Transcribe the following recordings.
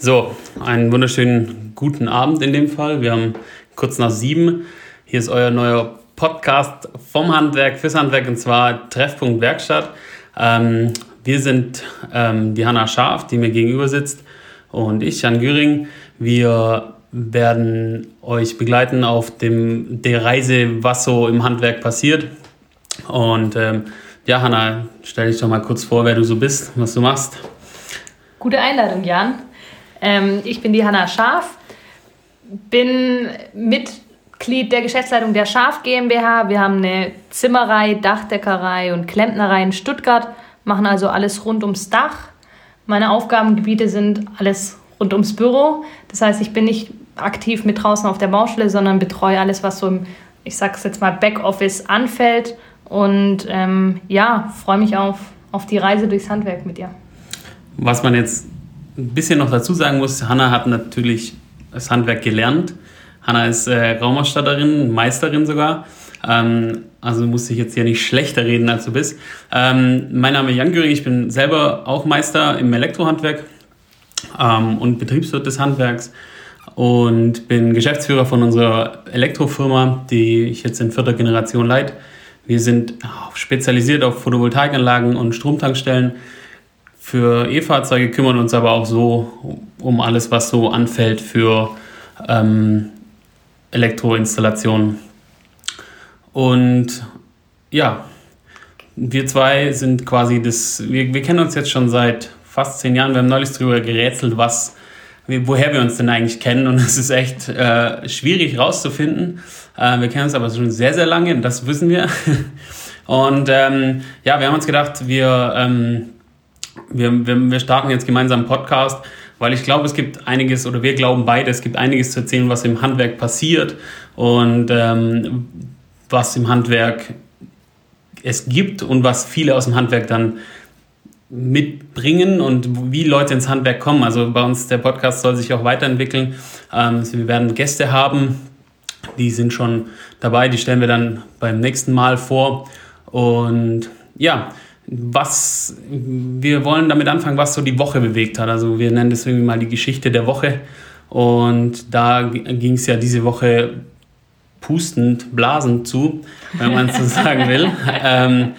So, einen wunderschönen guten Abend in dem Fall. Wir haben kurz nach sieben. Hier ist euer neuer Podcast vom Handwerk fürs Handwerk und zwar Treffpunkt Werkstatt. Ähm, wir sind ähm, die Hanna Scharf, die mir gegenüber sitzt, und ich, Jan Güring. Wir werden euch begleiten auf dem, der Reise, was so im Handwerk passiert. Und ähm, ja, Hanna, stell dich doch mal kurz vor, wer du so bist, was du machst. Gute Einladung, Jan. Ähm, ich bin die Hanna Schaf, bin Mitglied der Geschäftsleitung der Schaf GmbH. Wir haben eine Zimmerei, Dachdeckerei und Klempnerei in Stuttgart, machen also alles rund ums Dach. Meine Aufgabengebiete sind alles rund ums Büro. Das heißt, ich bin nicht aktiv mit draußen auf der Baustelle, sondern betreue alles, was so im, ich sag's jetzt mal, Backoffice anfällt. Und ähm, ja, freue mich auf, auf die Reise durchs Handwerk mit dir. Was man jetzt ein bisschen noch dazu sagen muss, Hanna hat natürlich das Handwerk gelernt. Hanna ist äh, Raumausstatterin, Meisterin sogar. Ähm, also musst dich jetzt hier nicht schlechter reden, als du bist. Ähm, mein Name ist Jan Göring, ich bin selber auch Meister im Elektrohandwerk ähm, und Betriebswirt des Handwerks und bin Geschäftsführer von unserer Elektrofirma, die ich jetzt in vierter Generation leite. Wir sind spezialisiert auf Photovoltaikanlagen und Stromtankstellen für E-Fahrzeuge, kümmern uns aber auch so um alles, was so anfällt für ähm, Elektroinstallationen. Und ja, wir zwei sind quasi das, wir, wir kennen uns jetzt schon seit fast zehn Jahren. Wir haben neulich darüber gerätselt, was, woher wir uns denn eigentlich kennen. Und es ist echt äh, schwierig rauszufinden. Äh, wir kennen uns aber schon sehr, sehr lange, das wissen wir. Und ähm, ja, wir haben uns gedacht, wir ähm, wir, wir, wir starten jetzt gemeinsam einen Podcast, weil ich glaube, es gibt einiges, oder wir glauben beide, es gibt einiges zu erzählen, was im Handwerk passiert und ähm, was im Handwerk es gibt und was viele aus dem Handwerk dann mitbringen und wie Leute ins Handwerk kommen. Also bei uns der Podcast soll sich auch weiterentwickeln. Ähm, wir werden Gäste haben, die sind schon dabei, die stellen wir dann beim nächsten Mal vor. Und ja, was wir wollen damit anfangen, was so die Woche bewegt hat. Also wir nennen das irgendwie mal die Geschichte der Woche. Und da ging es ja diese Woche pustend, blasend zu, wenn man so sagen will. ähm,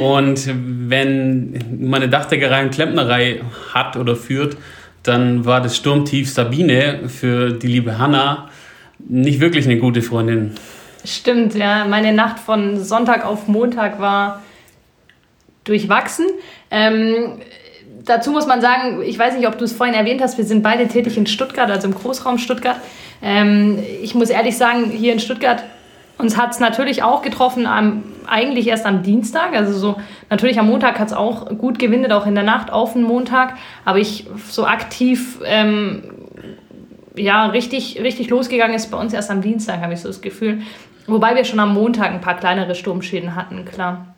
und wenn man eine Dachdeckerei und Klempnerei hat oder führt, dann war das Sturmtief Sabine für die liebe Hanna nicht wirklich eine gute Freundin. Stimmt, ja. Meine Nacht von Sonntag auf Montag war durchwachsen. Ähm, dazu muss man sagen, ich weiß nicht, ob du es vorhin erwähnt hast, wir sind beide tätig in Stuttgart, also im Großraum Stuttgart. Ähm, ich muss ehrlich sagen, hier in Stuttgart, uns hat es natürlich auch getroffen, am, eigentlich erst am Dienstag. Also so, natürlich am Montag hat es auch gut gewindet, auch in der Nacht auf den Montag. Aber ich so aktiv, ähm, ja, richtig, richtig losgegangen ist bei uns erst am Dienstag, habe ich so das Gefühl. Wobei wir schon am Montag ein paar kleinere Sturmschäden hatten, klar.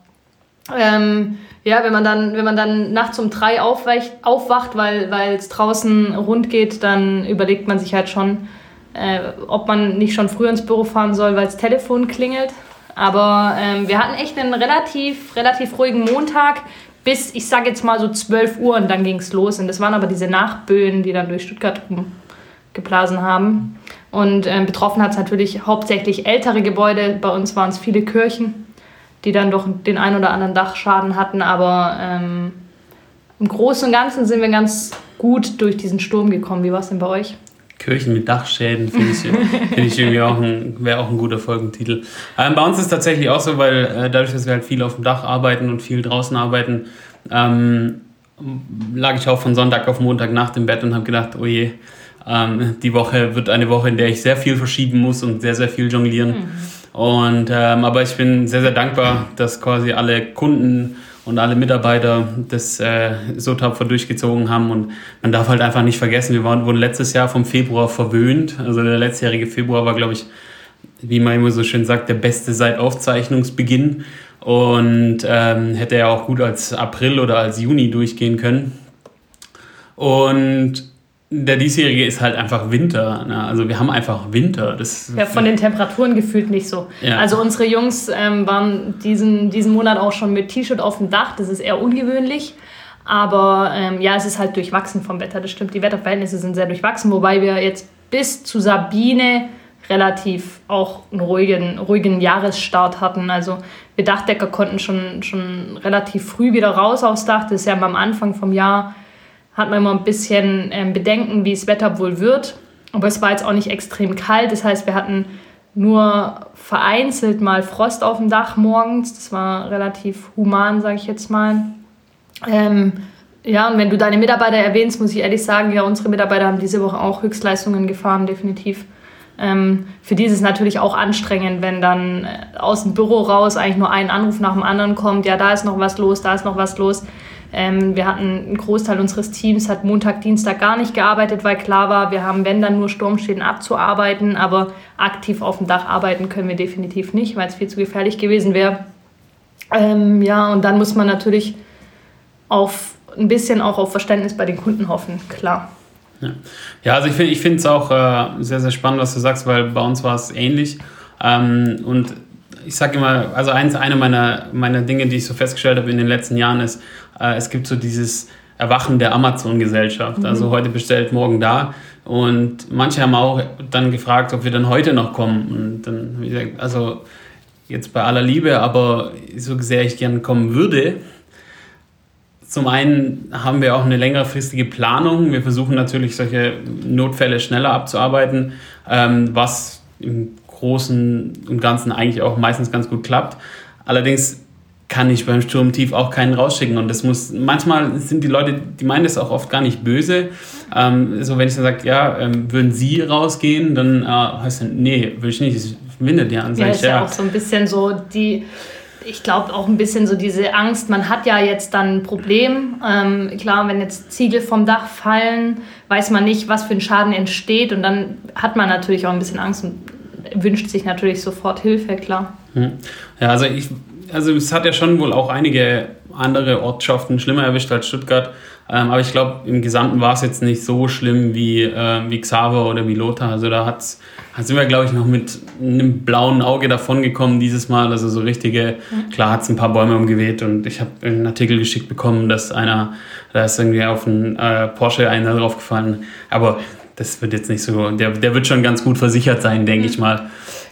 Ähm, ja, wenn man dann, wenn man dann nachts um drei aufwacht, aufwacht weil es draußen rund geht, dann überlegt man sich halt schon, äh, ob man nicht schon früher ins Büro fahren soll, weil das Telefon klingelt. Aber ähm, wir hatten echt einen relativ, relativ ruhigen Montag bis, ich sage jetzt mal so 12 Uhr und dann ging es los. Und das waren aber diese Nachböen, die dann durch Stuttgart geblasen haben. Und ähm, betroffen hat es natürlich hauptsächlich ältere Gebäude. Bei uns waren es viele Kirchen die dann doch den ein oder anderen Dachschaden hatten. Aber ähm, im Großen und Ganzen sind wir ganz gut durch diesen Sturm gekommen. Wie war es denn bei euch? Kirchen mit Dachschäden finde ich, find ich irgendwie auch ein, wäre auch ein guter Folgentitel. Ähm, bei uns ist es tatsächlich auch so, weil äh, dadurch, dass wir halt viel auf dem Dach arbeiten und viel draußen arbeiten, ähm, lag ich auch von Sonntag auf Montag nach dem Bett und habe gedacht, oh je, ähm, die Woche wird eine Woche, in der ich sehr viel verschieben muss und sehr, sehr viel jonglieren. Mhm. Und, ähm, aber ich bin sehr, sehr dankbar, dass quasi alle Kunden und alle Mitarbeiter das äh, so tapfer durchgezogen haben. Und man darf halt einfach nicht vergessen, wir waren, wurden letztes Jahr vom Februar verwöhnt. Also der letztjährige Februar war, glaube ich, wie man immer so schön sagt, der beste seit Aufzeichnungsbeginn. Und ähm, hätte ja auch gut als April oder als Juni durchgehen können. Und der diesjährige ist halt einfach Winter. Ne? Also wir haben einfach Winter. Das ja, von den Temperaturen gefühlt nicht so. Ja. Also unsere Jungs ähm, waren diesen, diesen Monat auch schon mit T-Shirt auf dem Dach. Das ist eher ungewöhnlich. Aber ähm, ja, es ist halt durchwachsen vom Wetter, das stimmt. Die Wetterverhältnisse sind sehr durchwachsen, wobei wir jetzt bis zu Sabine relativ auch einen ruhigen, ruhigen Jahresstart hatten. Also wir Dachdecker konnten schon, schon relativ früh wieder raus aufs Dach. Das ist ja am Anfang vom Jahr, hat man immer ein bisschen ähm, Bedenken, wie das Wetter wohl wird. Aber es war jetzt auch nicht extrem kalt. Das heißt, wir hatten nur vereinzelt mal Frost auf dem Dach morgens. Das war relativ human, sage ich jetzt mal. Ähm, ja, und wenn du deine Mitarbeiter erwähnst, muss ich ehrlich sagen, ja, unsere Mitarbeiter haben diese Woche auch Höchstleistungen gefahren, definitiv. Ähm, für die ist es natürlich auch anstrengend, wenn dann äh, aus dem Büro raus eigentlich nur ein Anruf nach dem anderen kommt. Ja, da ist noch was los, da ist noch was los. Ähm, wir hatten einen Großteil unseres Teams hat Montag, Dienstag gar nicht gearbeitet, weil klar war, wir haben, wenn dann nur Sturmschäden abzuarbeiten, aber aktiv auf dem Dach arbeiten können wir definitiv nicht, weil es viel zu gefährlich gewesen wäre. Ähm, ja, und dann muss man natürlich auf ein bisschen auch auf Verständnis bei den Kunden hoffen, klar. Ja, ja also ich finde es auch äh, sehr, sehr spannend, was du sagst, weil bei uns war es ähnlich. Ähm, und ich sage immer, also eins, eine meiner, meiner Dinge, die ich so festgestellt habe in den letzten Jahren, ist, äh, es gibt so dieses Erwachen der Amazon-Gesellschaft. Mhm. Also heute bestellt, morgen da. Und manche haben auch dann gefragt, ob wir dann heute noch kommen. Und dann, wie gesagt, also jetzt bei aller Liebe, aber so sehr ich gerne kommen würde, zum einen haben wir auch eine längerfristige Planung. Wir versuchen natürlich solche Notfälle schneller abzuarbeiten, ähm, was im Großen und Ganzen eigentlich auch meistens ganz gut klappt. Allerdings kann ich beim Sturmtief auch keinen rausschicken. Und das muss, manchmal sind die Leute, die meinen das auch oft gar nicht böse. Ähm, so, wenn ich dann sage, ja, ähm, würden Sie rausgehen, dann äh, heißt es, nee, will ich nicht, es windet ja an. Ja, ist ja, ja auch so ein bisschen so die ich glaube auch ein bisschen so diese Angst, man hat ja jetzt dann ein Problem. Ähm, klar, wenn jetzt Ziegel vom Dach fallen, weiß man nicht, was für ein Schaden entsteht und dann hat man natürlich auch ein bisschen Angst und wünscht sich natürlich sofort Hilfe, klar. Hm. Ja, also ich, also es hat ja schon wohl auch einige andere Ortschaften schlimmer erwischt als Stuttgart. Ähm, aber ich glaube, im Gesamten war es jetzt nicht so schlimm wie, äh, wie Xaver oder wie Lothar. Also da hat's, da sind wir, glaube ich, noch mit einem blauen Auge davon gekommen dieses Mal. Also so richtige, klar hat es ein paar Bäume umgeweht und ich habe einen Artikel geschickt bekommen, dass einer, da ist irgendwie auf einen äh, Porsche einer draufgefallen. Aber das wird jetzt nicht so, der, der wird schon ganz gut versichert sein, denke ich mal.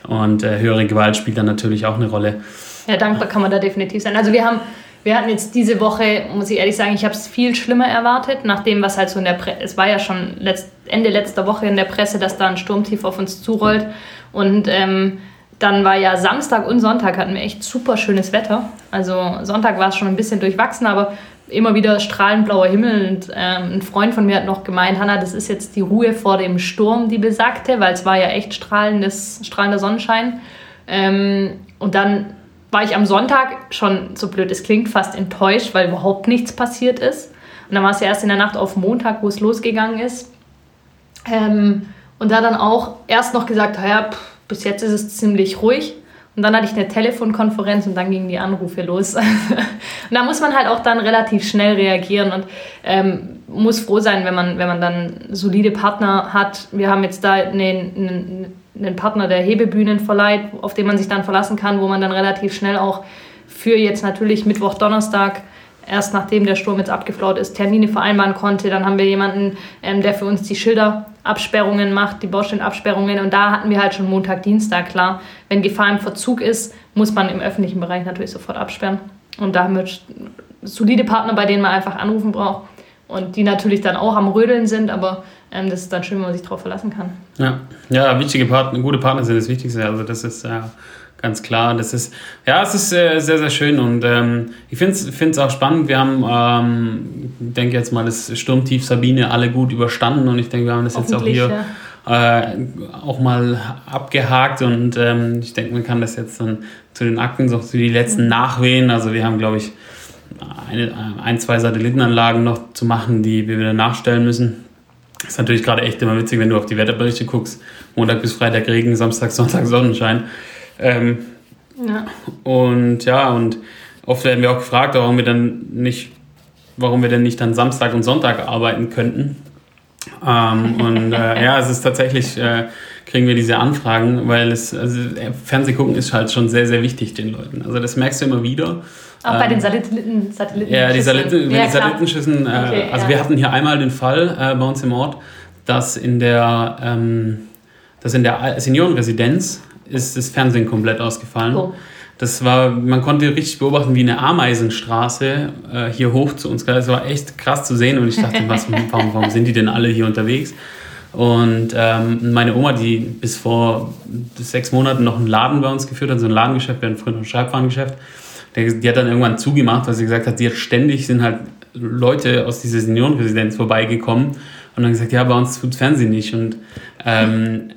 Und äh, höhere Gewalt spielt dann natürlich auch eine Rolle. Ja, dankbar kann man da definitiv sein. Also wir haben wir hatten jetzt diese Woche, muss ich ehrlich sagen, ich habe es viel schlimmer erwartet, nach was halt so in der Presse, es war ja schon letzt, Ende letzter Woche in der Presse, dass da ein Sturmtief auf uns zurollt. Und ähm, dann war ja Samstag und Sonntag hatten wir echt super schönes Wetter. Also Sonntag war es schon ein bisschen durchwachsen, aber immer wieder strahlend blauer Himmel. Und ähm, ein Freund von mir hat noch gemeint, Hanna, das ist jetzt die Ruhe vor dem Sturm, die besagte, weil es war ja echt strahlendes, strahlender Sonnenschein. Ähm, und dann war ich am Sonntag schon, so blöd es klingt, fast enttäuscht, weil überhaupt nichts passiert ist. Und dann war es ja erst in der Nacht auf Montag, wo es losgegangen ist. Ähm, und da dann auch erst noch gesagt, ja, pff, bis jetzt ist es ziemlich ruhig. Und dann hatte ich eine Telefonkonferenz und dann gingen die Anrufe los. und da muss man halt auch dann relativ schnell reagieren und ähm, muss froh sein, wenn man, wenn man dann solide Partner hat. Wir haben jetzt da eine, eine einen Partner, der Hebebühnen verleiht, auf den man sich dann verlassen kann, wo man dann relativ schnell auch für jetzt natürlich Mittwoch, Donnerstag, erst nachdem der Sturm jetzt abgeflaut ist, Termine vereinbaren konnte. Dann haben wir jemanden, ähm, der für uns die Schilderabsperrungen macht, die Baustellenabsperrungen. Und da hatten wir halt schon Montag, Dienstag, klar. Wenn Gefahr im Verzug ist, muss man im öffentlichen Bereich natürlich sofort absperren. Und da haben wir solide Partner, bei denen man einfach anrufen braucht. Und die natürlich dann auch am Rödeln sind, aber ähm, das ist dann schön, wenn man sich darauf verlassen kann. Ja, ja wichtige Partner, gute Partner sind das Wichtigste. Also das ist ja äh, ganz klar. Das ist, ja, es ist äh, sehr, sehr schön und ähm, ich finde es auch spannend. Wir haben, ähm, ich denke jetzt mal, das Sturmtief Sabine alle gut überstanden und ich denke, wir haben das jetzt auch hier ja. äh, auch mal abgehakt und ähm, ich denke, man kann das jetzt dann zu den Akten, so zu die letzten mhm. Nachwehen. Also wir haben, glaube ich, eine, ein, zwei Satellitenanlagen noch zu machen, die wir wieder nachstellen müssen. Das ist natürlich gerade echt immer witzig, wenn du auf die Wetterberichte guckst. Montag bis Freitag Regen, Samstag, Sonntag Sonnenschein. Ähm, ja. Und ja, und oft werden wir auch gefragt, warum wir dann nicht, warum wir denn nicht dann Samstag und Sonntag arbeiten könnten. Ähm, und äh, ja, es ist tatsächlich, äh, kriegen wir diese Anfragen, weil es, also Fernsehgucken ist halt schon sehr, sehr wichtig den Leuten. Also das merkst du immer wieder. Auch bei den Satelliten, Satelliten Ja, die, Satelliten, ja, die Satellitenschüssen. Äh, okay, also ja. wir hatten hier einmal den Fall äh, bei uns im Ort, dass in der, ähm, dass in der Seniorenresidenz ist das Fernsehen komplett ausgefallen. Oh. Das war, man konnte richtig beobachten, wie eine Ameisenstraße äh, hier hoch zu uns. Das war echt krass zu sehen und ich dachte, was, warum, warum sind die denn alle hier unterwegs? Und ähm, meine Oma, die bis vor sechs Monaten noch einen Laden bei uns geführt hat, so ein Ladengeschäft, wir hatten früher ein Schreibwarengeschäft, die, hat dann irgendwann zugemacht, weil sie gesagt hat, sie hat ständig sind halt Leute aus dieser Seniorenresidenz vorbeigekommen und dann gesagt, ja, bei uns tut Fernsehen nicht. Und ähm,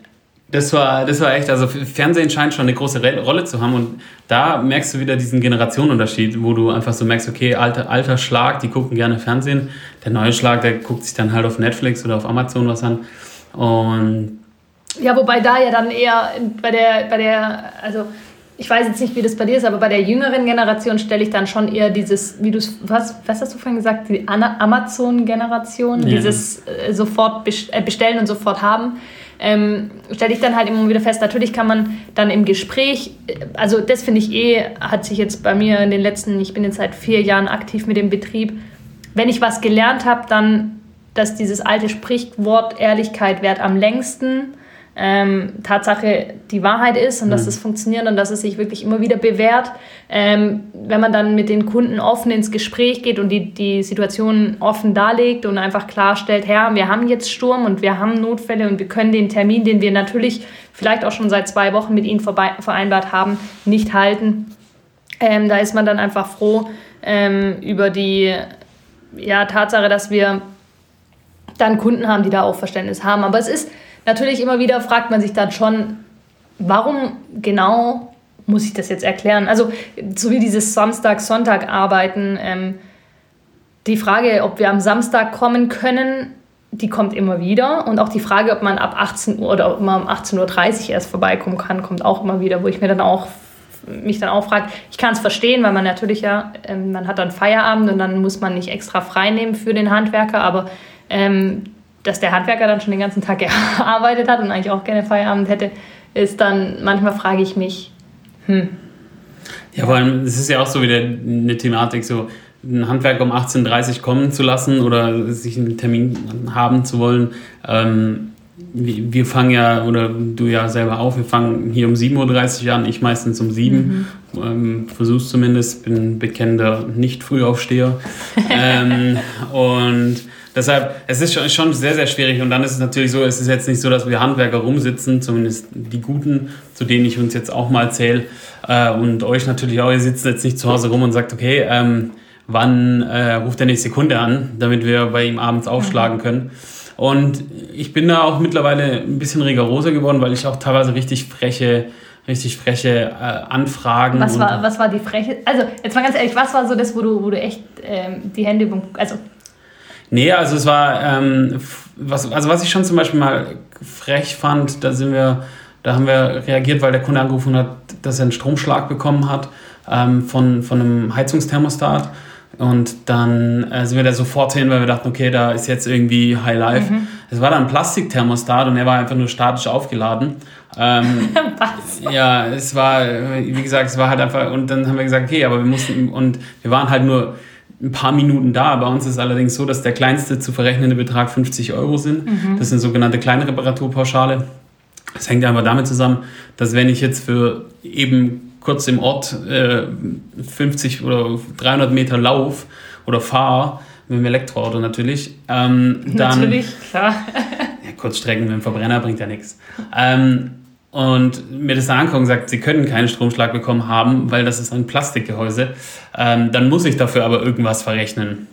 das war, das war echt, also Fernsehen scheint schon eine große Rolle zu haben. Und da merkst du wieder diesen Generationenunterschied, wo du einfach so merkst, okay, alter, alter Schlag, die gucken gerne Fernsehen, der neue Schlag, der guckt sich dann halt auf Netflix oder auf Amazon was an und ja, wobei da ja dann eher bei der, bei der, also ich weiß jetzt nicht, wie das bei dir ist, aber bei der jüngeren Generation stelle ich dann schon eher dieses, wie du es, was, was hast du vorhin gesagt, die Amazon-Generation, ja. dieses äh, sofort äh, bestellen und sofort haben ähm, stelle ich dann halt immer wieder fest, natürlich kann man dann im Gespräch, also das finde ich eh, hat sich jetzt bei mir in den letzten, ich bin jetzt seit vier Jahren aktiv mit dem Betrieb, wenn ich was gelernt habe, dann, dass dieses alte Sprichwort Ehrlichkeit währt am längsten ähm, Tatsache die Wahrheit ist und mhm. dass es funktioniert und dass es sich wirklich immer wieder bewährt. Ähm, wenn man dann mit den Kunden offen ins Gespräch geht und die, die Situation offen darlegt und einfach klarstellt, Herr, wir haben jetzt Sturm und wir haben Notfälle und wir können den Termin, den wir natürlich vielleicht auch schon seit zwei Wochen mit Ihnen vereinbart haben, nicht halten. Ähm, da ist man dann einfach froh ähm, über die ja, Tatsache, dass wir dann Kunden haben, die da auch Verständnis haben. Aber es ist natürlich immer wieder fragt man sich dann schon, warum genau muss ich das jetzt erklären? Also, so wie dieses Samstag-Sonntag-Arbeiten, ähm, die Frage, ob wir am Samstag kommen können, die kommt immer wieder. Und auch die Frage, ob man ab 18 Uhr oder ob man um 18.30 Uhr erst vorbeikommen kann, kommt auch immer wieder, wo ich mir dann auch mich dann auch frage, ich kann es verstehen, weil man natürlich ja, ähm, man hat dann Feierabend und dann muss man nicht extra frei nehmen für den Handwerker, aber ähm, dass der Handwerker dann schon den ganzen Tag gearbeitet hat und eigentlich auch gerne Feierabend hätte, ist dann, manchmal frage ich mich, hm. Ja, vor allem, es ist ja auch so wieder eine Thematik, so einen Handwerker um 18.30 Uhr kommen zu lassen oder sich einen Termin haben zu wollen. Ähm, wir fangen ja, oder du ja selber auch, wir fangen hier um 7.30 Uhr an, ich meistens um 7 mhm. ähm, versuch's zumindest, bin bekennender Nicht-Frühaufsteher. ähm, und Deshalb, es ist schon, schon sehr, sehr schwierig. Und dann ist es natürlich so, es ist jetzt nicht so, dass wir Handwerker rumsitzen, zumindest die Guten, zu denen ich uns jetzt auch mal zähle. Äh, und euch natürlich auch, ihr sitzt jetzt nicht zu Hause rum und sagt, okay, ähm, wann äh, ruft der nächste Kunde an, damit wir bei ihm abends aufschlagen können. Und ich bin da auch mittlerweile ein bisschen rigoroser geworden, weil ich auch teilweise richtig freche richtig freche äh, Anfragen. Was war, was war die freche? Also, jetzt mal ganz ehrlich, was war so das, wo du, wo du echt ähm, die Hände, also Nee, also es war, ähm, was, also was ich schon zum Beispiel mal frech fand, da sind wir, da haben wir reagiert, weil der Kunde angerufen hat, dass er einen Stromschlag bekommen hat ähm, von, von einem Heizungsthermostat. Und dann äh, sind wir da sofort hin, weil wir dachten, okay, da ist jetzt irgendwie High Life. Mhm. Es war dann ein Plastikthermostat und er war einfach nur statisch aufgeladen. Ähm, Was? Ja, es war, wie gesagt, es war halt einfach, und dann haben wir gesagt, okay, aber wir mussten, und wir waren halt nur ein paar Minuten da. Bei uns ist es allerdings so, dass der kleinste zu verrechnende Betrag 50 Euro sind. Mhm. Das ist eine sogenannte kleine Reparaturpauschale. Das hängt aber damit zusammen, dass wenn ich jetzt für eben kurz im Ort äh, 50 oder 300 Meter lauf oder fahre, mit dem Elektroauto natürlich, ähm, dann... Natürlich, klar. ja, Kurzstrecken mit dem Verbrenner bringt ja nichts. Ähm, und mir das dann angucken und sagt, sie können keinen Stromschlag bekommen haben, weil das ist ein Plastikgehäuse, ähm, dann muss ich dafür aber irgendwas verrechnen.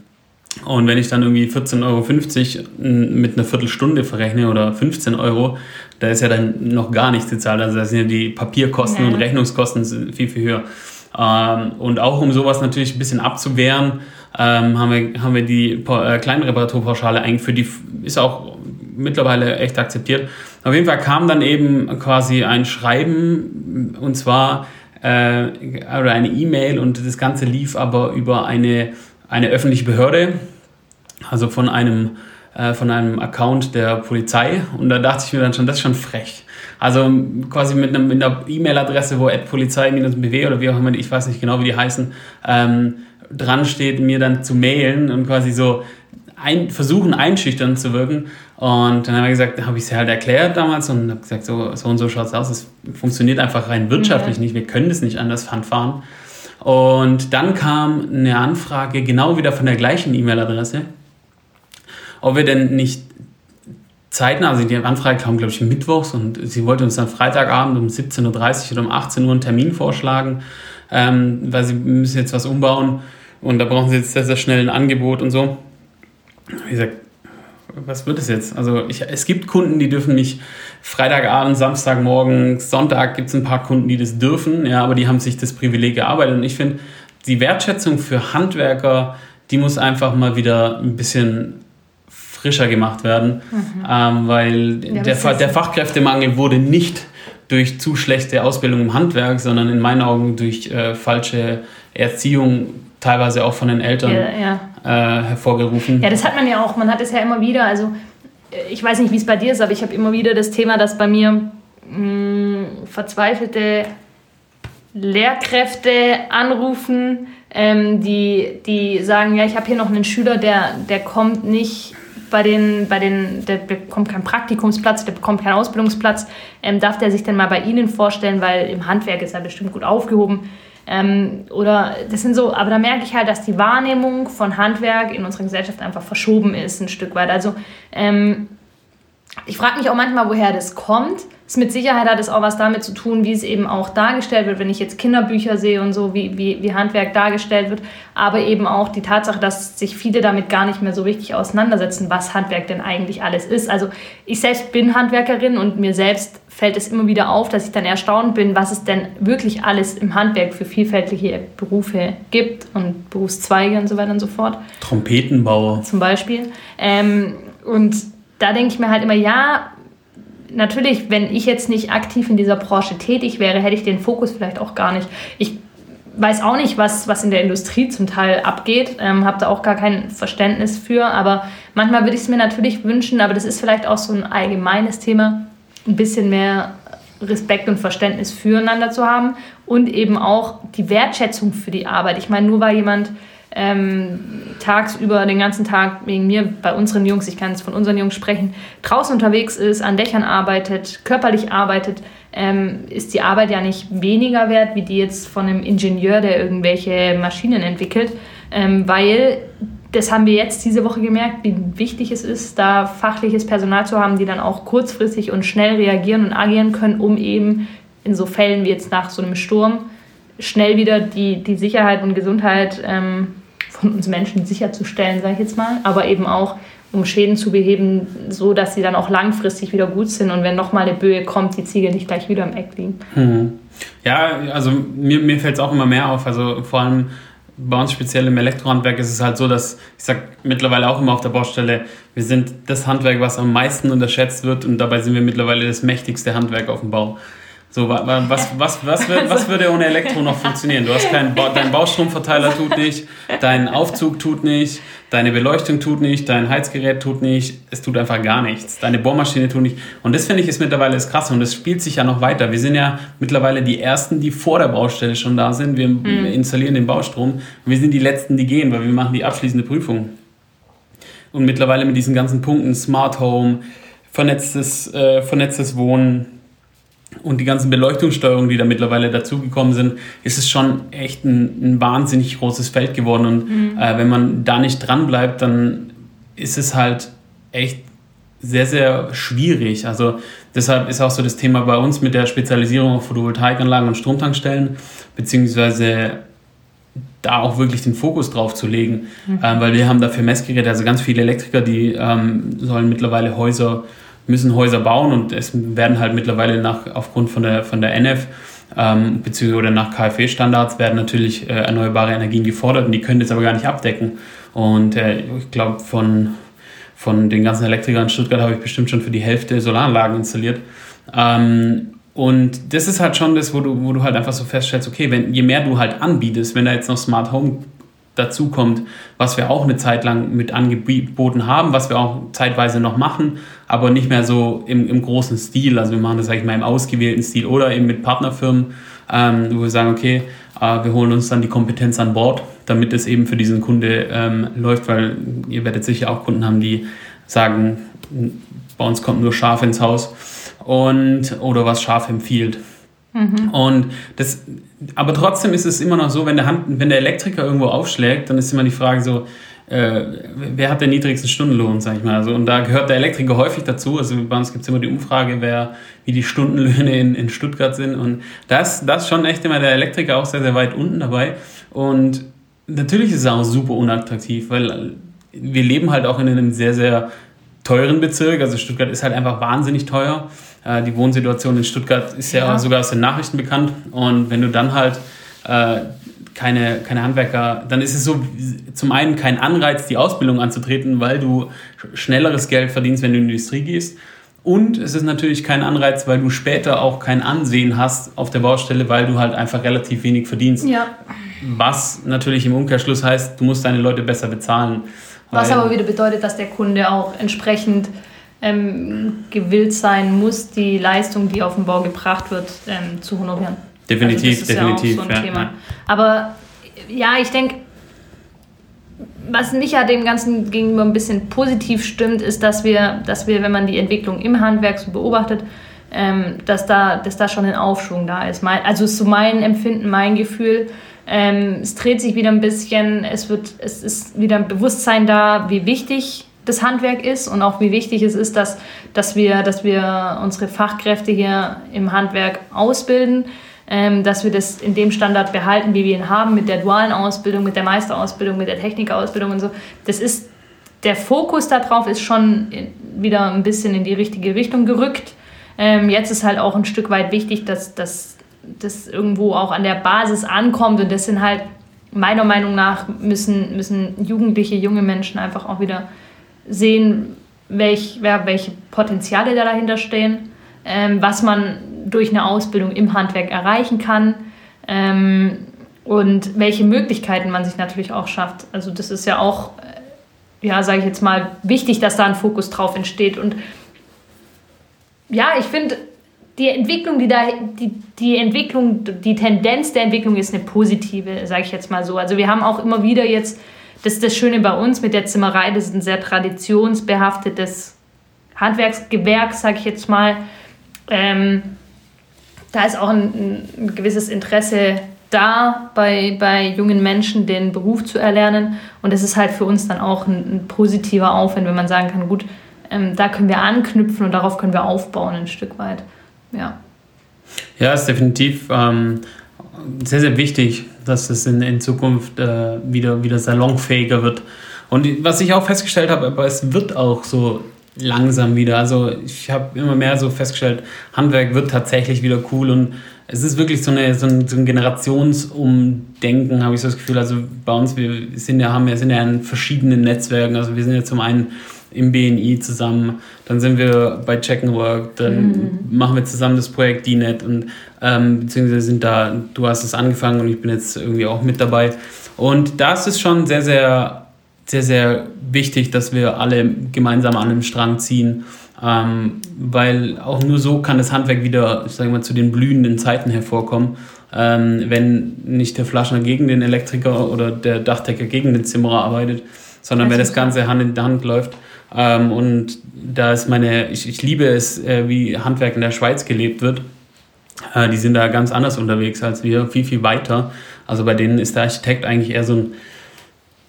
Und wenn ich dann irgendwie 14,50 Euro mit einer Viertelstunde verrechne oder 15 Euro, da ist ja dann noch gar nichts gezahlt. Also da sind ja die Papierkosten ja. und Rechnungskosten viel, viel höher. Ähm, und auch um sowas natürlich ein bisschen abzuwehren, ähm, haben, wir, haben wir die äh, Kleinreparaturpauschale eingeführt. Die ist auch mittlerweile echt akzeptiert. Auf jeden Fall kam dann eben quasi ein Schreiben und zwar äh, oder eine E-Mail und das Ganze lief aber über eine, eine öffentliche Behörde, also von einem äh, von einem Account der Polizei und da dachte ich mir dann schon, das ist schon frech. Also quasi mit, einem, mit einer E-Mail-Adresse, wo polizei-bw oder wie auch immer, ich weiß nicht genau, wie die heißen, ähm, dran steht, mir dann zu mailen und quasi so ein, versuchen, einschüchtern zu wirken. Und dann haben wir gesagt, habe ich es halt erklärt damals und habe gesagt, so, so und so schaut es aus. Es funktioniert einfach rein wirtschaftlich ja. nicht. Wir können das nicht anders handfahren. Und dann kam eine Anfrage genau wieder von der gleichen E-Mail-Adresse, ob wir denn nicht zeitnah, also die Anfrage kam, glaube ich, mittwochs und sie wollte uns dann Freitagabend um 17.30 Uhr oder um 18 Uhr einen Termin vorschlagen, ähm, weil sie müssen jetzt was umbauen und da brauchen sie jetzt sehr, sehr schnell ein Angebot und so. Ich sage, was wird es jetzt? Also ich, es gibt Kunden, die dürfen nicht Freitagabend, Samstagmorgen, Sonntag gibt es ein paar Kunden, die das dürfen, ja, aber die haben sich das Privileg gearbeitet und ich finde, die Wertschätzung für Handwerker, die muss einfach mal wieder ein bisschen frischer gemacht werden, mhm. ähm, weil ja, der, der Fachkräftemangel wurde nicht durch zu schlechte Ausbildung im Handwerk, sondern in meinen Augen durch äh, falsche Erziehung, teilweise auch von den Eltern ja, ja. Äh, hervorgerufen. Ja, das hat man ja auch. Man hat es ja immer wieder. Also äh, ich weiß nicht, wie es bei dir ist, aber ich habe immer wieder das Thema, dass bei mir mh, mm, verzweifelte Lehrkräfte anrufen, ähm, die, die sagen, ja, ich habe hier noch einen Schüler, der, der kommt nicht bei den, bei den, der bekommt keinen Praktikumsplatz, der bekommt keinen Ausbildungsplatz, ähm, darf der sich denn mal bei Ihnen vorstellen, weil im Handwerk ist er bestimmt gut aufgehoben. Ähm, oder das sind so, aber da merke ich halt, dass die Wahrnehmung von Handwerk in unserer Gesellschaft einfach verschoben ist, ein Stück weit. Also ähm, ich frage mich auch manchmal, woher das kommt. Ist mit Sicherheit hat es auch was damit zu tun, wie es eben auch dargestellt wird, wenn ich jetzt Kinderbücher sehe und so, wie, wie, wie Handwerk dargestellt wird. Aber eben auch die Tatsache, dass sich viele damit gar nicht mehr so richtig auseinandersetzen, was Handwerk denn eigentlich alles ist. Also ich selbst bin Handwerkerin und mir selbst fällt es immer wieder auf, dass ich dann erstaunt bin, was es denn wirklich alles im Handwerk für vielfältige Berufe gibt und Berufszweige und so weiter und so fort. Trompetenbauer. Zum Beispiel. Ähm, und da denke ich mir halt immer, ja, natürlich, wenn ich jetzt nicht aktiv in dieser Branche tätig wäre, hätte ich den Fokus vielleicht auch gar nicht. Ich weiß auch nicht, was, was in der Industrie zum Teil abgeht, ähm, habe da auch gar kein Verständnis für, aber manchmal würde ich es mir natürlich wünschen, aber das ist vielleicht auch so ein allgemeines Thema, ein bisschen mehr Respekt und Verständnis füreinander zu haben und eben auch die Wertschätzung für die Arbeit. Ich meine, nur weil jemand ähm, tagsüber den ganzen Tag wegen mir, bei unseren Jungs, ich kann jetzt von unseren Jungs sprechen, draußen unterwegs ist, an Dächern arbeitet, körperlich arbeitet, ähm, ist die Arbeit ja nicht weniger wert, wie die jetzt von einem Ingenieur, der irgendwelche Maschinen entwickelt, ähm, weil das haben wir jetzt diese Woche gemerkt, wie wichtig es ist, da fachliches Personal zu haben, die dann auch kurzfristig und schnell reagieren und agieren können, um eben in so Fällen wie jetzt nach so einem Sturm schnell wieder die, die Sicherheit und Gesundheit ähm, von uns Menschen sicherzustellen, sage ich jetzt mal, aber eben auch um Schäden zu beheben, so dass sie dann auch langfristig wieder gut sind und wenn nochmal eine Böe kommt, die Ziegel nicht gleich wieder im Eck liegen. Mhm. Ja, also mir, mir fällt es auch immer mehr auf, also vor allem bei uns speziell im Elektrohandwerk ist es halt so, dass ich sage mittlerweile auch immer auf der Baustelle, wir sind das Handwerk, was am meisten unterschätzt wird und dabei sind wir mittlerweile das mächtigste Handwerk auf dem Bau. So, was, was, was, wird, was würde ohne Elektro noch funktionieren? Du hast keinen ba dein Baustromverteiler tut nicht, dein Aufzug tut nicht, deine Beleuchtung tut nicht, dein Heizgerät tut nicht, es tut einfach gar nichts. Deine Bohrmaschine tut nicht. Und das finde ich ist mittlerweile das Krasse und das spielt sich ja noch weiter. Wir sind ja mittlerweile die Ersten, die vor der Baustelle schon da sind. Wir mhm. installieren den Baustrom und wir sind die Letzten, die gehen, weil wir machen die abschließende Prüfung. Und mittlerweile mit diesen ganzen Punkten, Smart Home, vernetztes, äh, vernetztes Wohnen, und die ganzen Beleuchtungssteuerungen, die da mittlerweile dazugekommen sind, ist es schon echt ein, ein wahnsinnig großes Feld geworden. Und mhm. äh, wenn man da nicht dran bleibt, dann ist es halt echt sehr, sehr schwierig. Also deshalb ist auch so das Thema bei uns mit der Spezialisierung auf Photovoltaikanlagen und Stromtankstellen, beziehungsweise da auch wirklich den Fokus drauf zu legen, mhm. ähm, weil wir haben dafür Messgeräte, also ganz viele Elektriker, die ähm, sollen mittlerweile Häuser müssen Häuser bauen und es werden halt mittlerweile nach, aufgrund von der, von der NF ähm, beziehungsweise oder nach KfW-Standards werden natürlich äh, erneuerbare Energien gefordert und die können das aber gar nicht abdecken. Und äh, ich glaube, von, von den ganzen Elektrikern in Stuttgart habe ich bestimmt schon für die Hälfte Solaranlagen installiert. Ähm, und das ist halt schon das, wo du, wo du halt einfach so feststellst, okay, wenn, je mehr du halt anbietest, wenn da jetzt noch Smart Home dazu kommt, was wir auch eine Zeit lang mit angeboten haben, was wir auch zeitweise noch machen, aber nicht mehr so im, im großen Stil. Also wir machen das, sag ich mal, im ausgewählten Stil oder eben mit Partnerfirmen, ähm, wo wir sagen, okay, äh, wir holen uns dann die Kompetenz an Bord, damit es eben für diesen Kunde ähm, läuft, weil ihr werdet sicher auch Kunden haben, die sagen, bei uns kommt nur Schaf ins Haus und oder was Schaf empfiehlt. Mhm. Und das, aber trotzdem ist es immer noch so, wenn der, Hand, wenn der Elektriker irgendwo aufschlägt, dann ist immer die Frage so, äh, wer hat den niedrigsten Stundenlohn, sag ich mal. Also, und da gehört der Elektriker häufig dazu. Also bei uns gibt es immer die Umfrage, wer, wie die Stundenlöhne in, in Stuttgart sind. Und das, das schon echt immer der Elektriker auch sehr, sehr weit unten dabei. Und natürlich ist es auch super unattraktiv, weil wir leben halt auch in einem sehr, sehr teuren Bezirk. Also Stuttgart ist halt einfach wahnsinnig teuer. Äh, die Wohnsituation in Stuttgart ist ja, ja, sogar aus den Nachrichten bekannt. Und wenn du dann halt äh, keine, keine Handwerker, dann ist es so zum einen kein Anreiz, die Ausbildung anzutreten, weil du schnelleres Geld verdienst, wenn du in die Industrie gehst. Und es ist natürlich kein Anreiz, weil du später auch kein Ansehen hast auf der Baustelle, weil du halt einfach relativ wenig verdienst. Ja. Was natürlich im Umkehrschluss heißt, du musst deine Leute besser bezahlen. Was aber wieder bedeutet, dass der Kunde auch entsprechend ähm, gewillt sein muss, die Leistung, die auf den Bau gebracht wird, ähm, zu honorieren. Definitiv, also definitiv. Ja so ja, ja. Aber ja, ich denke, was mich ja dem Ganzen gegenüber ein bisschen positiv stimmt, ist, dass wir, dass wir, wenn man die Entwicklung im Handwerk so beobachtet, ähm, dass, da, dass da schon ein Aufschwung da ist. Mein, also ist so mein Empfinden, mein Gefühl. Ähm, es dreht sich wieder ein bisschen, es, wird, es ist wieder ein Bewusstsein da, wie wichtig das Handwerk ist und auch wie wichtig es ist, dass, dass, wir, dass wir unsere Fachkräfte hier im Handwerk ausbilden, ähm, dass wir das in dem Standard behalten, wie wir ihn haben, mit der dualen Ausbildung, mit der Meisterausbildung, mit der Technikausbildung und so. Das ist, der Fokus darauf ist schon wieder ein bisschen in die richtige Richtung gerückt. Ähm, jetzt ist halt auch ein Stück weit wichtig, dass das irgendwo auch an der Basis ankommt und das sind halt meiner Meinung nach müssen, müssen Jugendliche, junge Menschen einfach auch wieder sehen, welch, welche Potenziale da dahinter stehen, ähm, was man durch eine Ausbildung im Handwerk erreichen kann ähm, und welche Möglichkeiten man sich natürlich auch schafft. Also das ist ja auch, äh, ja, sage ich jetzt mal, wichtig, dass da ein Fokus drauf entsteht. Und ja, ich finde, die Entwicklung, die da, die, die Entwicklung, die Tendenz der Entwicklung ist eine positive, sage ich jetzt mal so. Also wir haben auch immer wieder jetzt das ist das Schöne bei uns mit der Zimmerei, das ist ein sehr traditionsbehaftetes Handwerksgewerk, sag ich jetzt mal. Ähm, da ist auch ein, ein, gewisses Interesse da bei, bei jungen Menschen, den Beruf zu erlernen. Und das ist halt für uns dann auch ein, ein positiver Aufwand, wenn man sagen kann, gut, ähm, da können wir anknüpfen und darauf können wir aufbauen ein Stück weit. Ja. Ja, ist definitiv ähm, sehr, sehr wichtig, dass es in, in Zukunft äh, wieder, wieder salonfähiger wird. Und was ich auch festgestellt habe, aber es wird auch so langsam wieder. Also ich habe immer mehr so festgestellt, Handwerk wird tatsächlich wieder cool und es ist wirklich so, eine, so, ein, so ein Generationsumdenken, habe ich so das Gefühl. Also bei uns, wir sind ja, haben, wir sind ja in verschiedenen Netzwerken. Also wir sind ja zum einen im BNI zusammen, dann sind wir bei Check and Work, dann mhm. machen wir zusammen das Projekt DNet und ähm, beziehungsweise sind da, du hast es angefangen und ich bin jetzt irgendwie auch mit dabei. Und da ist es schon sehr, sehr, sehr, sehr wichtig, dass wir alle gemeinsam an einem Strang ziehen, ähm, weil auch nur so kann das Handwerk wieder, ich sage mal, zu den blühenden Zeiten hervorkommen. Ähm, wenn nicht der Flaschner gegen den Elektriker oder der Dachdecker gegen den Zimmerer arbeitet, sondern wenn das Ganze Hand in Hand läuft. Ähm, und da ist meine, ich, ich liebe es, äh, wie Handwerk in der Schweiz gelebt wird. Äh, die sind da ganz anders unterwegs als wir, viel, viel weiter. Also bei denen ist der Architekt eigentlich eher so ein,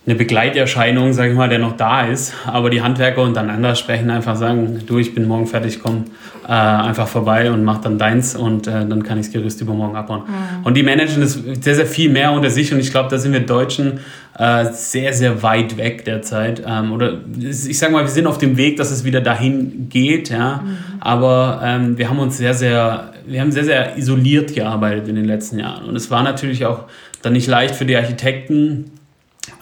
eine Begleiterscheinung, sag ich mal, der noch da ist. Aber die Handwerker untereinander sprechen einfach, sagen, du, ich bin morgen fertig, komm äh, einfach vorbei und mach dann deins und äh, dann kann ich das Gerüst übermorgen abbauen. Mhm. Und die managen das sehr, sehr viel mehr unter sich und ich glaube, da sind wir Deutschen äh, sehr, sehr weit weg derzeit. Ähm, oder ich sage mal, wir sind auf dem Weg, dass es wieder dahin geht, ja. Mhm. Aber ähm, wir haben uns sehr, sehr, wir haben sehr, sehr isoliert gearbeitet in den letzten Jahren. Und es war natürlich auch dann nicht leicht für die Architekten,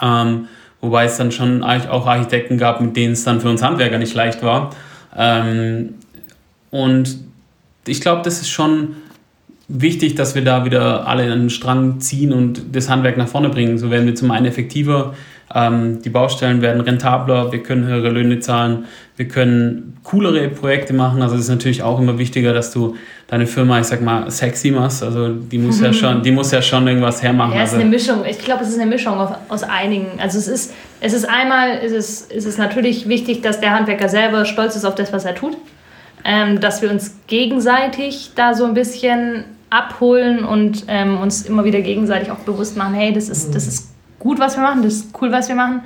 ähm, wobei es dann schon auch Architekten gab, mit denen es dann für uns Handwerker nicht leicht war. Ähm, und ich glaube, das ist schon wichtig, dass wir da wieder alle an den Strang ziehen und das Handwerk nach vorne bringen. So werden wir zum einen effektiver, ähm, die Baustellen werden rentabler, wir können höhere Löhne zahlen, wir können coolere Projekte machen. Also es ist natürlich auch immer wichtiger, dass du deine Firma, ich sag mal, sexy machst. Also die muss ja schon, die muss ja schon irgendwas hermachen. Ja, es also, ist eine Mischung. Ich glaube, es ist eine Mischung aus, aus einigen. Also es ist, es ist einmal, es ist, es ist natürlich wichtig, dass der Handwerker selber stolz ist auf das, was er tut. Ähm, dass wir uns gegenseitig da so ein bisschen abholen und ähm, uns immer wieder gegenseitig auch bewusst machen, hey, das ist, das ist gut, was wir machen, das ist cool, was wir machen.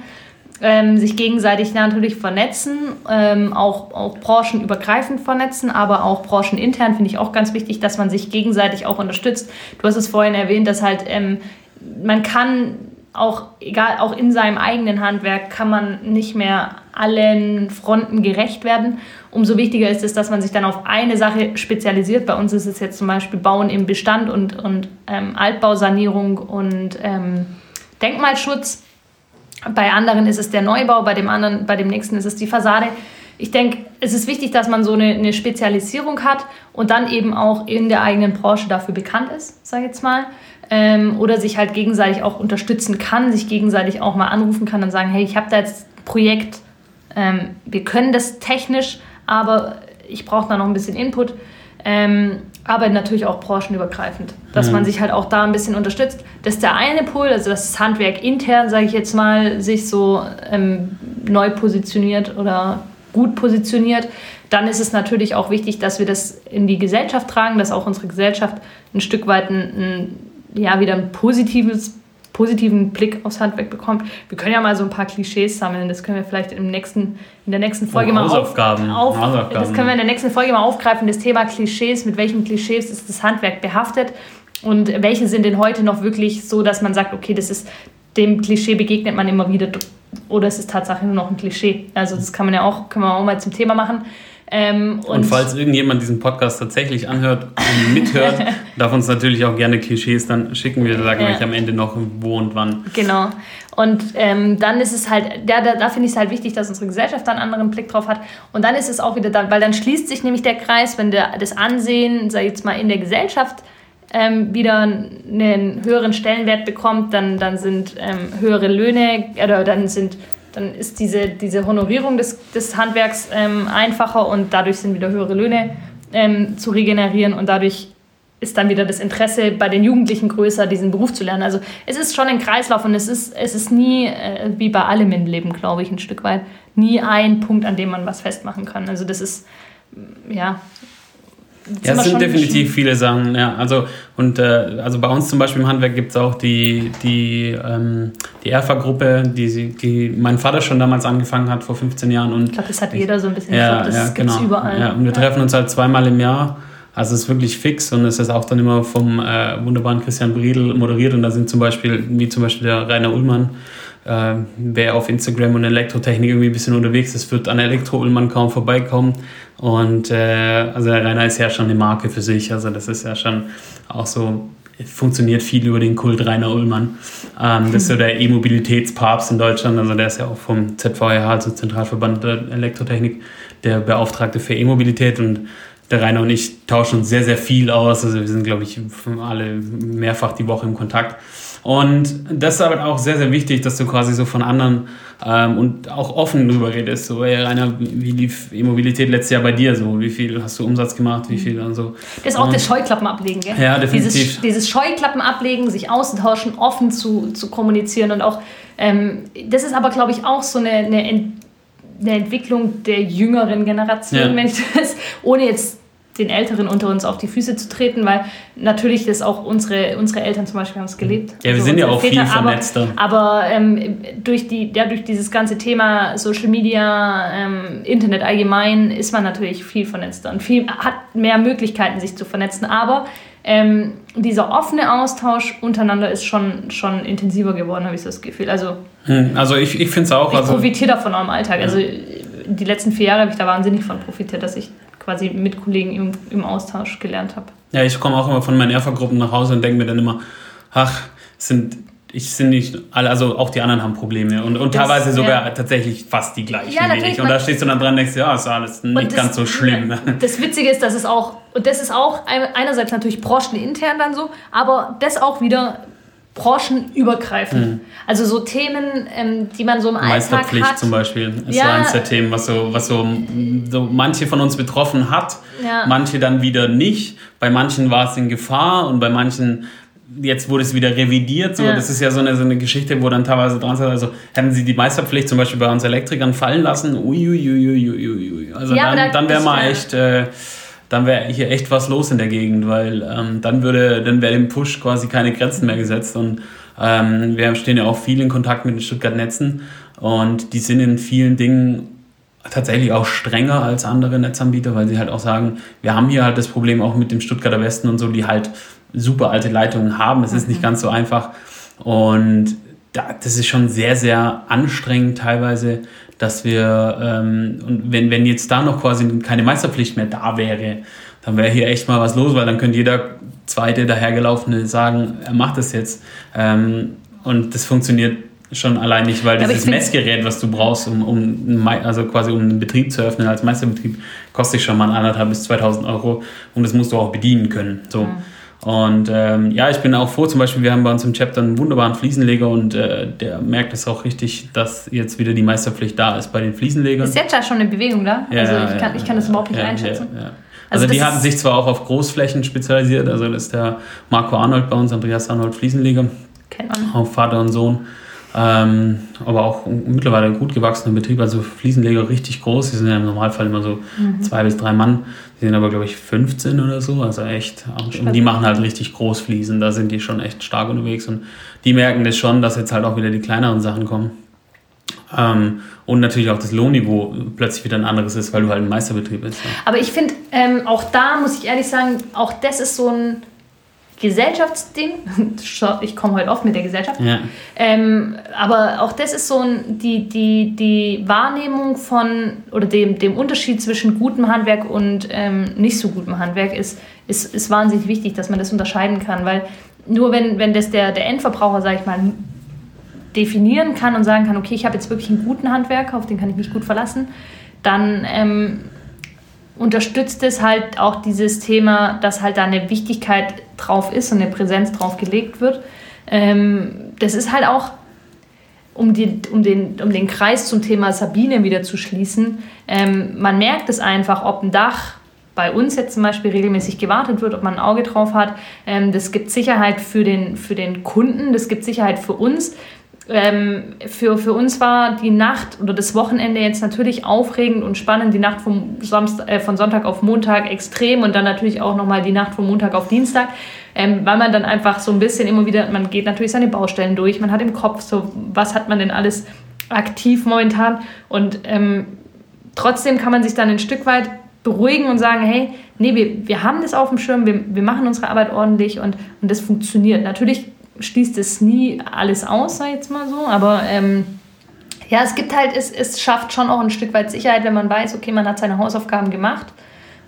Ähm, sich gegenseitig natürlich vernetzen, ähm, auch, auch branchenübergreifend vernetzen, aber auch branchenintern finde ich auch ganz wichtig, dass man sich gegenseitig auch unterstützt. Du hast es vorhin erwähnt, dass halt ähm, man kann auch, egal, auch in seinem eigenen Handwerk kann man nicht mehr allen Fronten gerecht werden. Umso wichtiger ist es, dass man sich dann auf eine Sache spezialisiert. Bei uns ist es jetzt zum Beispiel Bauen im Bestand und, und ähm, Altbausanierung und ähm, Denkmalschutz. Bei anderen ist es der Neubau, bei dem anderen, bei dem nächsten ist es die Fassade. Ich denke, es ist wichtig, dass man so eine, eine Spezialisierung hat und dann eben auch in der eigenen Branche dafür bekannt ist, sage ich jetzt mal. Ähm, oder sich halt gegenseitig auch unterstützen kann, sich gegenseitig auch mal anrufen kann und sagen, hey, ich habe da jetzt ein Projekt, ähm, wir können das technisch, aber ich brauche da noch ein bisschen Input. Ähm, aber natürlich auch branchenübergreifend, dass mhm. man sich halt auch da ein bisschen unterstützt. Dass der eine Pool, also das Handwerk intern, sage ich jetzt mal, sich so ähm, neu positioniert oder gut positioniert, dann ist es natürlich auch wichtig, dass wir das in die Gesellschaft tragen, dass auch unsere Gesellschaft ein Stück weit ein, ein ja, wieder ein positives positiven Blick aufs Handwerk bekommt. Wir können ja mal so ein paar Klischees sammeln. Das können wir vielleicht im nächsten, in der nächsten Folge oh, mal Hausaufgaben. Auf, Hausaufgaben. Das können wir in der nächsten Folge mal aufgreifen. Das Thema Klischees. Mit welchen Klischees ist das Handwerk behaftet? Und welche sind denn heute noch wirklich so, dass man sagt, okay, das ist dem Klischee begegnet man immer wieder oder es ist tatsächlich nur noch ein Klischee. Also das kann man ja auch, können wir auch mal zum Thema machen. Ähm, und, und, falls irgendjemand diesen Podcast tatsächlich anhört und mithört, darf uns natürlich auch gerne Klischees dann schicken. Wir sagen ja. euch am Ende noch, wo und wann. Genau. Und ähm, dann ist es halt, da, da, da finde ich es halt wichtig, dass unsere Gesellschaft da einen anderen Blick drauf hat. Und dann ist es auch wieder dann, weil dann schließt sich nämlich der Kreis, wenn der, das Ansehen, sag ich jetzt mal, in der Gesellschaft ähm, wieder einen höheren Stellenwert bekommt, dann, dann sind ähm, höhere Löhne oder dann sind dann ist diese, diese Honorierung des, des Handwerks ähm, einfacher und dadurch sind wieder höhere Löhne ähm, zu regenerieren und dadurch ist dann wieder das Interesse bei den Jugendlichen größer, diesen Beruf zu lernen. Also es ist schon ein Kreislauf und es ist, es ist nie, äh, wie bei allem im Leben, glaube ich, ein Stück weit, nie ein Punkt, an dem man was festmachen kann. Also das ist, ja, ja, es sind definitiv viele Sachen, ja. Also, und äh, also bei uns zum Beispiel im Handwerk gibt es auch die, die, ähm, die ERFA-Gruppe, die, die mein Vater schon damals angefangen hat, vor 15 Jahren. Und ich glaube, das hat jeder so ein bisschen. Ja, glaub, das ja, genau. überall. Ja, und wir treffen uns halt zweimal im Jahr. Also es ist wirklich fix und es ist auch dann immer vom äh, wunderbaren Christian Briedel moderiert und da sind zum Beispiel, wie zum Beispiel der Rainer Ullmann, äh, wer auf Instagram und Elektrotechnik irgendwie ein bisschen unterwegs ist, wird an Elektro-Ullmann kaum vorbeikommen. Und äh, also der Rainer ist ja schon eine Marke für sich. Also das ist ja schon auch so, funktioniert viel über den Kult Rainer Ullmann. Ähm, das ist so der E-Mobilitätspapst in Deutschland. Also der ist ja auch vom ZVH, also Zentralverband der Elektrotechnik, der Beauftragte für E-Mobilität und der Rainer und ich tauschen uns sehr, sehr viel aus. Also wir sind, glaube ich, alle mehrfach die Woche im Kontakt. Und das ist aber auch sehr, sehr wichtig, dass du quasi so von anderen ähm, und auch offen drüber redest. So, ey, Rainer, wie lief E-Mobilität letztes Jahr bei dir so? Wie viel hast du Umsatz gemacht? Wie viel und so? Das ist auch und, das Scheuklappen ablegen, gell? Ja, definitiv. Dieses, dieses Scheuklappen ablegen, sich austauschen, offen zu, zu kommunizieren und auch, ähm, das ist aber, glaube ich, auch so eine, eine, eine Entwicklung der jüngeren Generation, ja. wenn ich das, ohne jetzt den Älteren unter uns auf die Füße zu treten, weil natürlich das auch unsere, unsere Eltern zum Beispiel haben es gelebt. Ja, wir also sind ja auch Väter, viel vernetzter. Aber, aber ähm, durch, die, ja, durch dieses ganze Thema Social Media, ähm, Internet allgemein, ist man natürlich viel vernetzter und viel, hat mehr Möglichkeiten, sich zu vernetzen. Aber ähm, dieser offene Austausch untereinander ist schon, schon intensiver geworden, habe ich das Gefühl. Also, hm, also ich, ich finde es auch. Ich also, profitiere davon auch im Alltag. Ja. Also die letzten vier Jahre habe ich da wahnsinnig von profitiert, dass ich quasi mit Kollegen im, im Austausch gelernt habe. Ja, ich komme auch immer von meinen Erfa-Gruppen nach Hause und denke mir dann immer, ach, sind ich sind nicht alle, also auch die anderen haben Probleme und, und das, teilweise sogar ja. tatsächlich fast die gleichen ja, wie ich. Und da stehst du dann dran und denkst, ja, ist alles nicht das, ganz so schlimm. Das Witzige ist, dass es auch, und das ist auch einerseits natürlich branchenintern dann so, aber das auch wieder branchenübergreifend. Mhm. Also so Themen, ähm, die man so im Alltag hat. zum Beispiel ist ja. so eins der Themen, was so, was so, so manche von uns betroffen hat, ja. manche dann wieder nicht. Bei manchen war es in Gefahr und bei manchen jetzt wurde es wieder revidiert. So. Ja. Das ist ja so eine, so eine Geschichte, wo dann teilweise dran ist, also hätten sie die Meisterpflicht zum Beispiel bei uns Elektrikern fallen lassen, uiuiuiui. Also ja, dann, dann wäre mal echt... Äh, dann wäre hier echt was los in der Gegend, weil ähm, dann würde, dann wäre dem Push quasi keine Grenzen mehr gesetzt und ähm, wir stehen ja auch viel in Kontakt mit den Stuttgart Netzen und die sind in vielen Dingen tatsächlich auch strenger als andere Netzanbieter, weil sie halt auch sagen, wir haben hier halt das Problem auch mit dem Stuttgarter Westen und so, die halt super alte Leitungen haben. Es ist nicht mhm. ganz so einfach und das ist schon sehr, sehr anstrengend teilweise, dass wir, ähm, und wenn, wenn jetzt da noch quasi keine Meisterpflicht mehr da wäre, dann wäre hier echt mal was los, weil dann könnte jeder zweite dahergelaufene sagen, er macht das jetzt. Ähm, und das funktioniert schon allein nicht, weil dieses Messgerät, was du brauchst, um, um, also quasi um einen Betrieb zu öffnen als Meisterbetrieb, kostet schon mal anderthalb bis 2000 Euro und das musst du auch bedienen können. So. Mhm. Und ähm, ja, ich bin auch froh, zum Beispiel, wir haben bei uns im Chapter einen wunderbaren Fliesenleger und äh, der merkt es auch richtig, dass jetzt wieder die Meisterpflicht da ist bei den Fliesenlegern. Ist jetzt ja schon eine Bewegung da? Ja, also ich kann, ich kann das überhaupt nicht einschätzen. Also, also die hatten sich zwar auch auf Großflächen spezialisiert, also das ist der Marco Arnold bei uns, Andreas Arnold Fliesenleger. Kennt man. Auch Vater und Sohn. Ähm, aber auch mittlerweile ein gut gewachsener Betrieb, also Fliesenleger richtig groß. Die sind ja im Normalfall immer so mhm. zwei bis drei Mann. Die sind aber, glaube ich, 15 oder so. Also echt. Und die machen halt richtig Großfliesen. Da sind die schon echt stark unterwegs. Und die merken das schon, dass jetzt halt auch wieder die kleineren Sachen kommen. Ähm, und natürlich auch das Lohnniveau plötzlich wieder ein anderes ist, weil du halt ein Meisterbetrieb bist. Ja. Aber ich finde, ähm, auch da muss ich ehrlich sagen, auch das ist so ein Gesellschaftsding. Ich komme heute oft mit der Gesellschaft. Ja. Ähm, aber auch das ist so ein, die, die, die Wahrnehmung von oder dem, dem Unterschied zwischen gutem Handwerk und ähm, nicht so gutem Handwerk ist, ist, ist wahnsinnig wichtig, dass man das unterscheiden kann. Weil nur wenn, wenn das der, der Endverbraucher, sage ich mal, definieren kann und sagen kann, okay, ich habe jetzt wirklich einen guten Handwerker, auf den kann ich mich gut verlassen, dann ähm, unterstützt es halt auch dieses Thema, dass halt da eine Wichtigkeit drauf ist und eine Präsenz drauf gelegt wird. Ähm, das ist halt auch, um, die, um, den, um den Kreis zum Thema Sabine wieder zu schließen, ähm, man merkt es einfach, ob ein Dach bei uns jetzt zum Beispiel regelmäßig gewartet wird, ob man ein Auge drauf hat. Ähm, das gibt Sicherheit für den, für den Kunden, das gibt Sicherheit für uns ähm, für, für uns war die Nacht oder das Wochenende jetzt natürlich aufregend und spannend. Die Nacht vom Samstag, äh, von Sonntag auf Montag extrem und dann natürlich auch nochmal die Nacht von Montag auf Dienstag, ähm, weil man dann einfach so ein bisschen immer wieder, man geht natürlich seine Baustellen durch, man hat im Kopf so, was hat man denn alles aktiv momentan und ähm, trotzdem kann man sich dann ein Stück weit beruhigen und sagen, hey, nee, wir, wir haben das auf dem Schirm, wir, wir machen unsere Arbeit ordentlich und, und das funktioniert. Natürlich schließt es nie alles aus, sag ich jetzt mal so, aber ähm, ja, es gibt halt, es, es schafft schon auch ein Stück weit Sicherheit, wenn man weiß, okay, man hat seine Hausaufgaben gemacht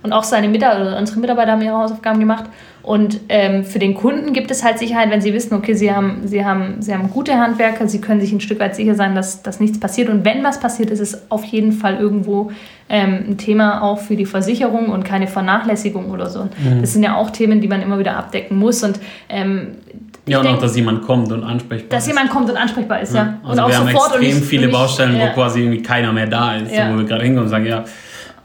und auch seine Mitarbeiter, unsere Mitarbeiter haben ihre Hausaufgaben gemacht. Und ähm, für den Kunden gibt es halt Sicherheit, wenn sie wissen, okay, sie haben, sie, haben, sie haben gute Handwerker, sie können sich ein Stück weit sicher sein, dass, dass nichts passiert. Und wenn was passiert, ist es auf jeden Fall irgendwo ähm, ein Thema auch für die Versicherung und keine Vernachlässigung oder so. Mhm. Das sind ja auch Themen, die man immer wieder abdecken muss. Und ähm, ja, und denk, auch, dass jemand kommt und ansprechbar dass ist. Dass jemand kommt und ansprechbar ist, ja. ja. Also und auch wir haben extrem viele Baustellen, ja. wo quasi irgendwie keiner mehr da ist, ja. wo wir gerade hinkommen und sagen, ja,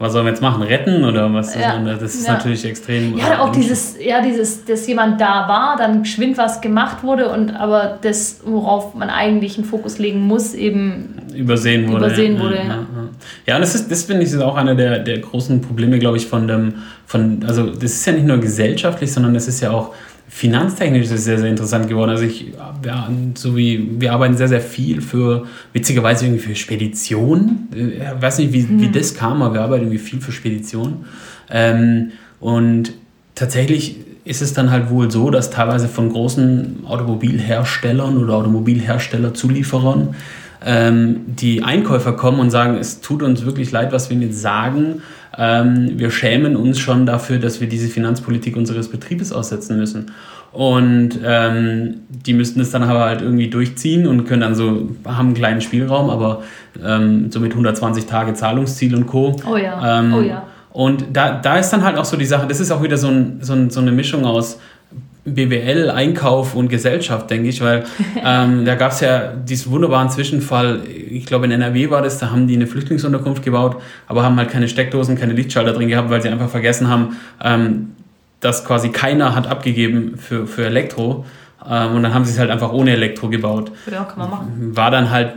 was sollen wir jetzt machen? Retten oder was? Ja. Das ist natürlich extrem. Ja, auch dieses, ja, dieses, dass jemand da war, dann geschwind was gemacht wurde und aber das, worauf man eigentlich einen Fokus legen muss, eben übersehen wurde. Übersehen ja. wurde, ja. Ja, und das ist, das finde ich, ist auch einer der, der großen Probleme, glaube ich, von dem, von, also das ist ja nicht nur gesellschaftlich, sondern das ist ja auch finanztechnisch ist es sehr, sehr interessant geworden. Also ich, ja, so wie, wir arbeiten sehr, sehr viel für, witzigerweise irgendwie für Spedition. Ich weiß nicht, wie, hm. wie das kam, aber wir arbeiten irgendwie viel für Spedition. Ähm, und tatsächlich ist es dann halt wohl so, dass teilweise von großen Automobilherstellern oder Automobilherstellerzulieferern ähm, die Einkäufer kommen und sagen, es tut uns wirklich leid, was wir Ihnen jetzt sagen. Ähm, wir schämen uns schon dafür, dass wir diese Finanzpolitik unseres Betriebes aussetzen müssen. Und ähm, die müssten es dann aber halt irgendwie durchziehen und können dann so, haben einen kleinen Spielraum, aber ähm, so mit 120 Tage Zahlungsziel und Co. Oh ja, Ähm, oh ja. Und da, da ist dann halt auch so die Sache, das ist auch wieder so, ein, so, ein, so eine Mischung aus BWL, Einkauf und Gesellschaft, denke ich, weil ähm, da gab es ja diesen wunderbaren Zwischenfall, ich glaube in NRW war das, da haben die eine Flüchtlingsunterkunft gebaut, aber haben halt keine Steckdosen, keine Lichtschalter drin gehabt, weil sie einfach vergessen haben, ähm, dass quasi keiner hat abgegeben für, für Elektro. Ähm, und dann haben sie es halt einfach ohne Elektro gebaut. Ja, kann man machen. War dann halt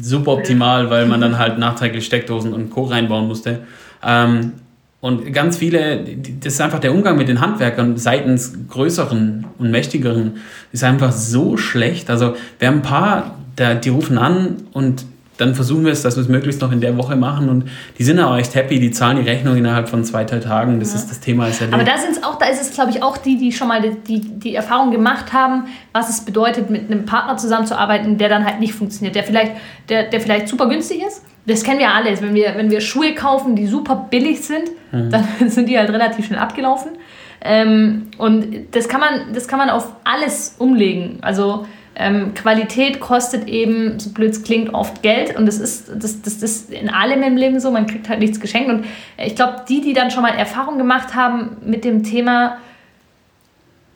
super optimal, weil man dann halt nachträglich Steckdosen und Co. reinbauen musste. Ähm, und ganz viele, das ist einfach der Umgang mit den Handwerkern seitens größeren und mächtigeren, ist einfach so schlecht. Also wir haben ein paar, da, die rufen an und dann versuchen wir es, dass wir es möglichst noch in der Woche machen und die sind aber echt happy, die zahlen die Rechnung innerhalb von zwei, drei Tagen. Das ist das Thema. Ist Aber da sind auch, da ist es, glaube ich, auch die, die schon mal die, die, die Erfahrung gemacht haben, was es bedeutet, mit einem Partner zusammenzuarbeiten, der dann halt nicht funktioniert, der vielleicht, der, der vielleicht super günstig ist. Das kennen wir alle. Wenn wir, wenn wir Schuhe kaufen, die super billig sind, dann sind die halt relativ schnell abgelaufen. Ähm, und das kann, man, das kann man auf alles umlegen. Also ähm, Qualität kostet eben, so blöd es klingt, oft Geld. Und das ist, das, das ist in allem im Leben so. Man kriegt halt nichts geschenkt. Und ich glaube, die, die dann schon mal Erfahrung gemacht haben mit dem Thema,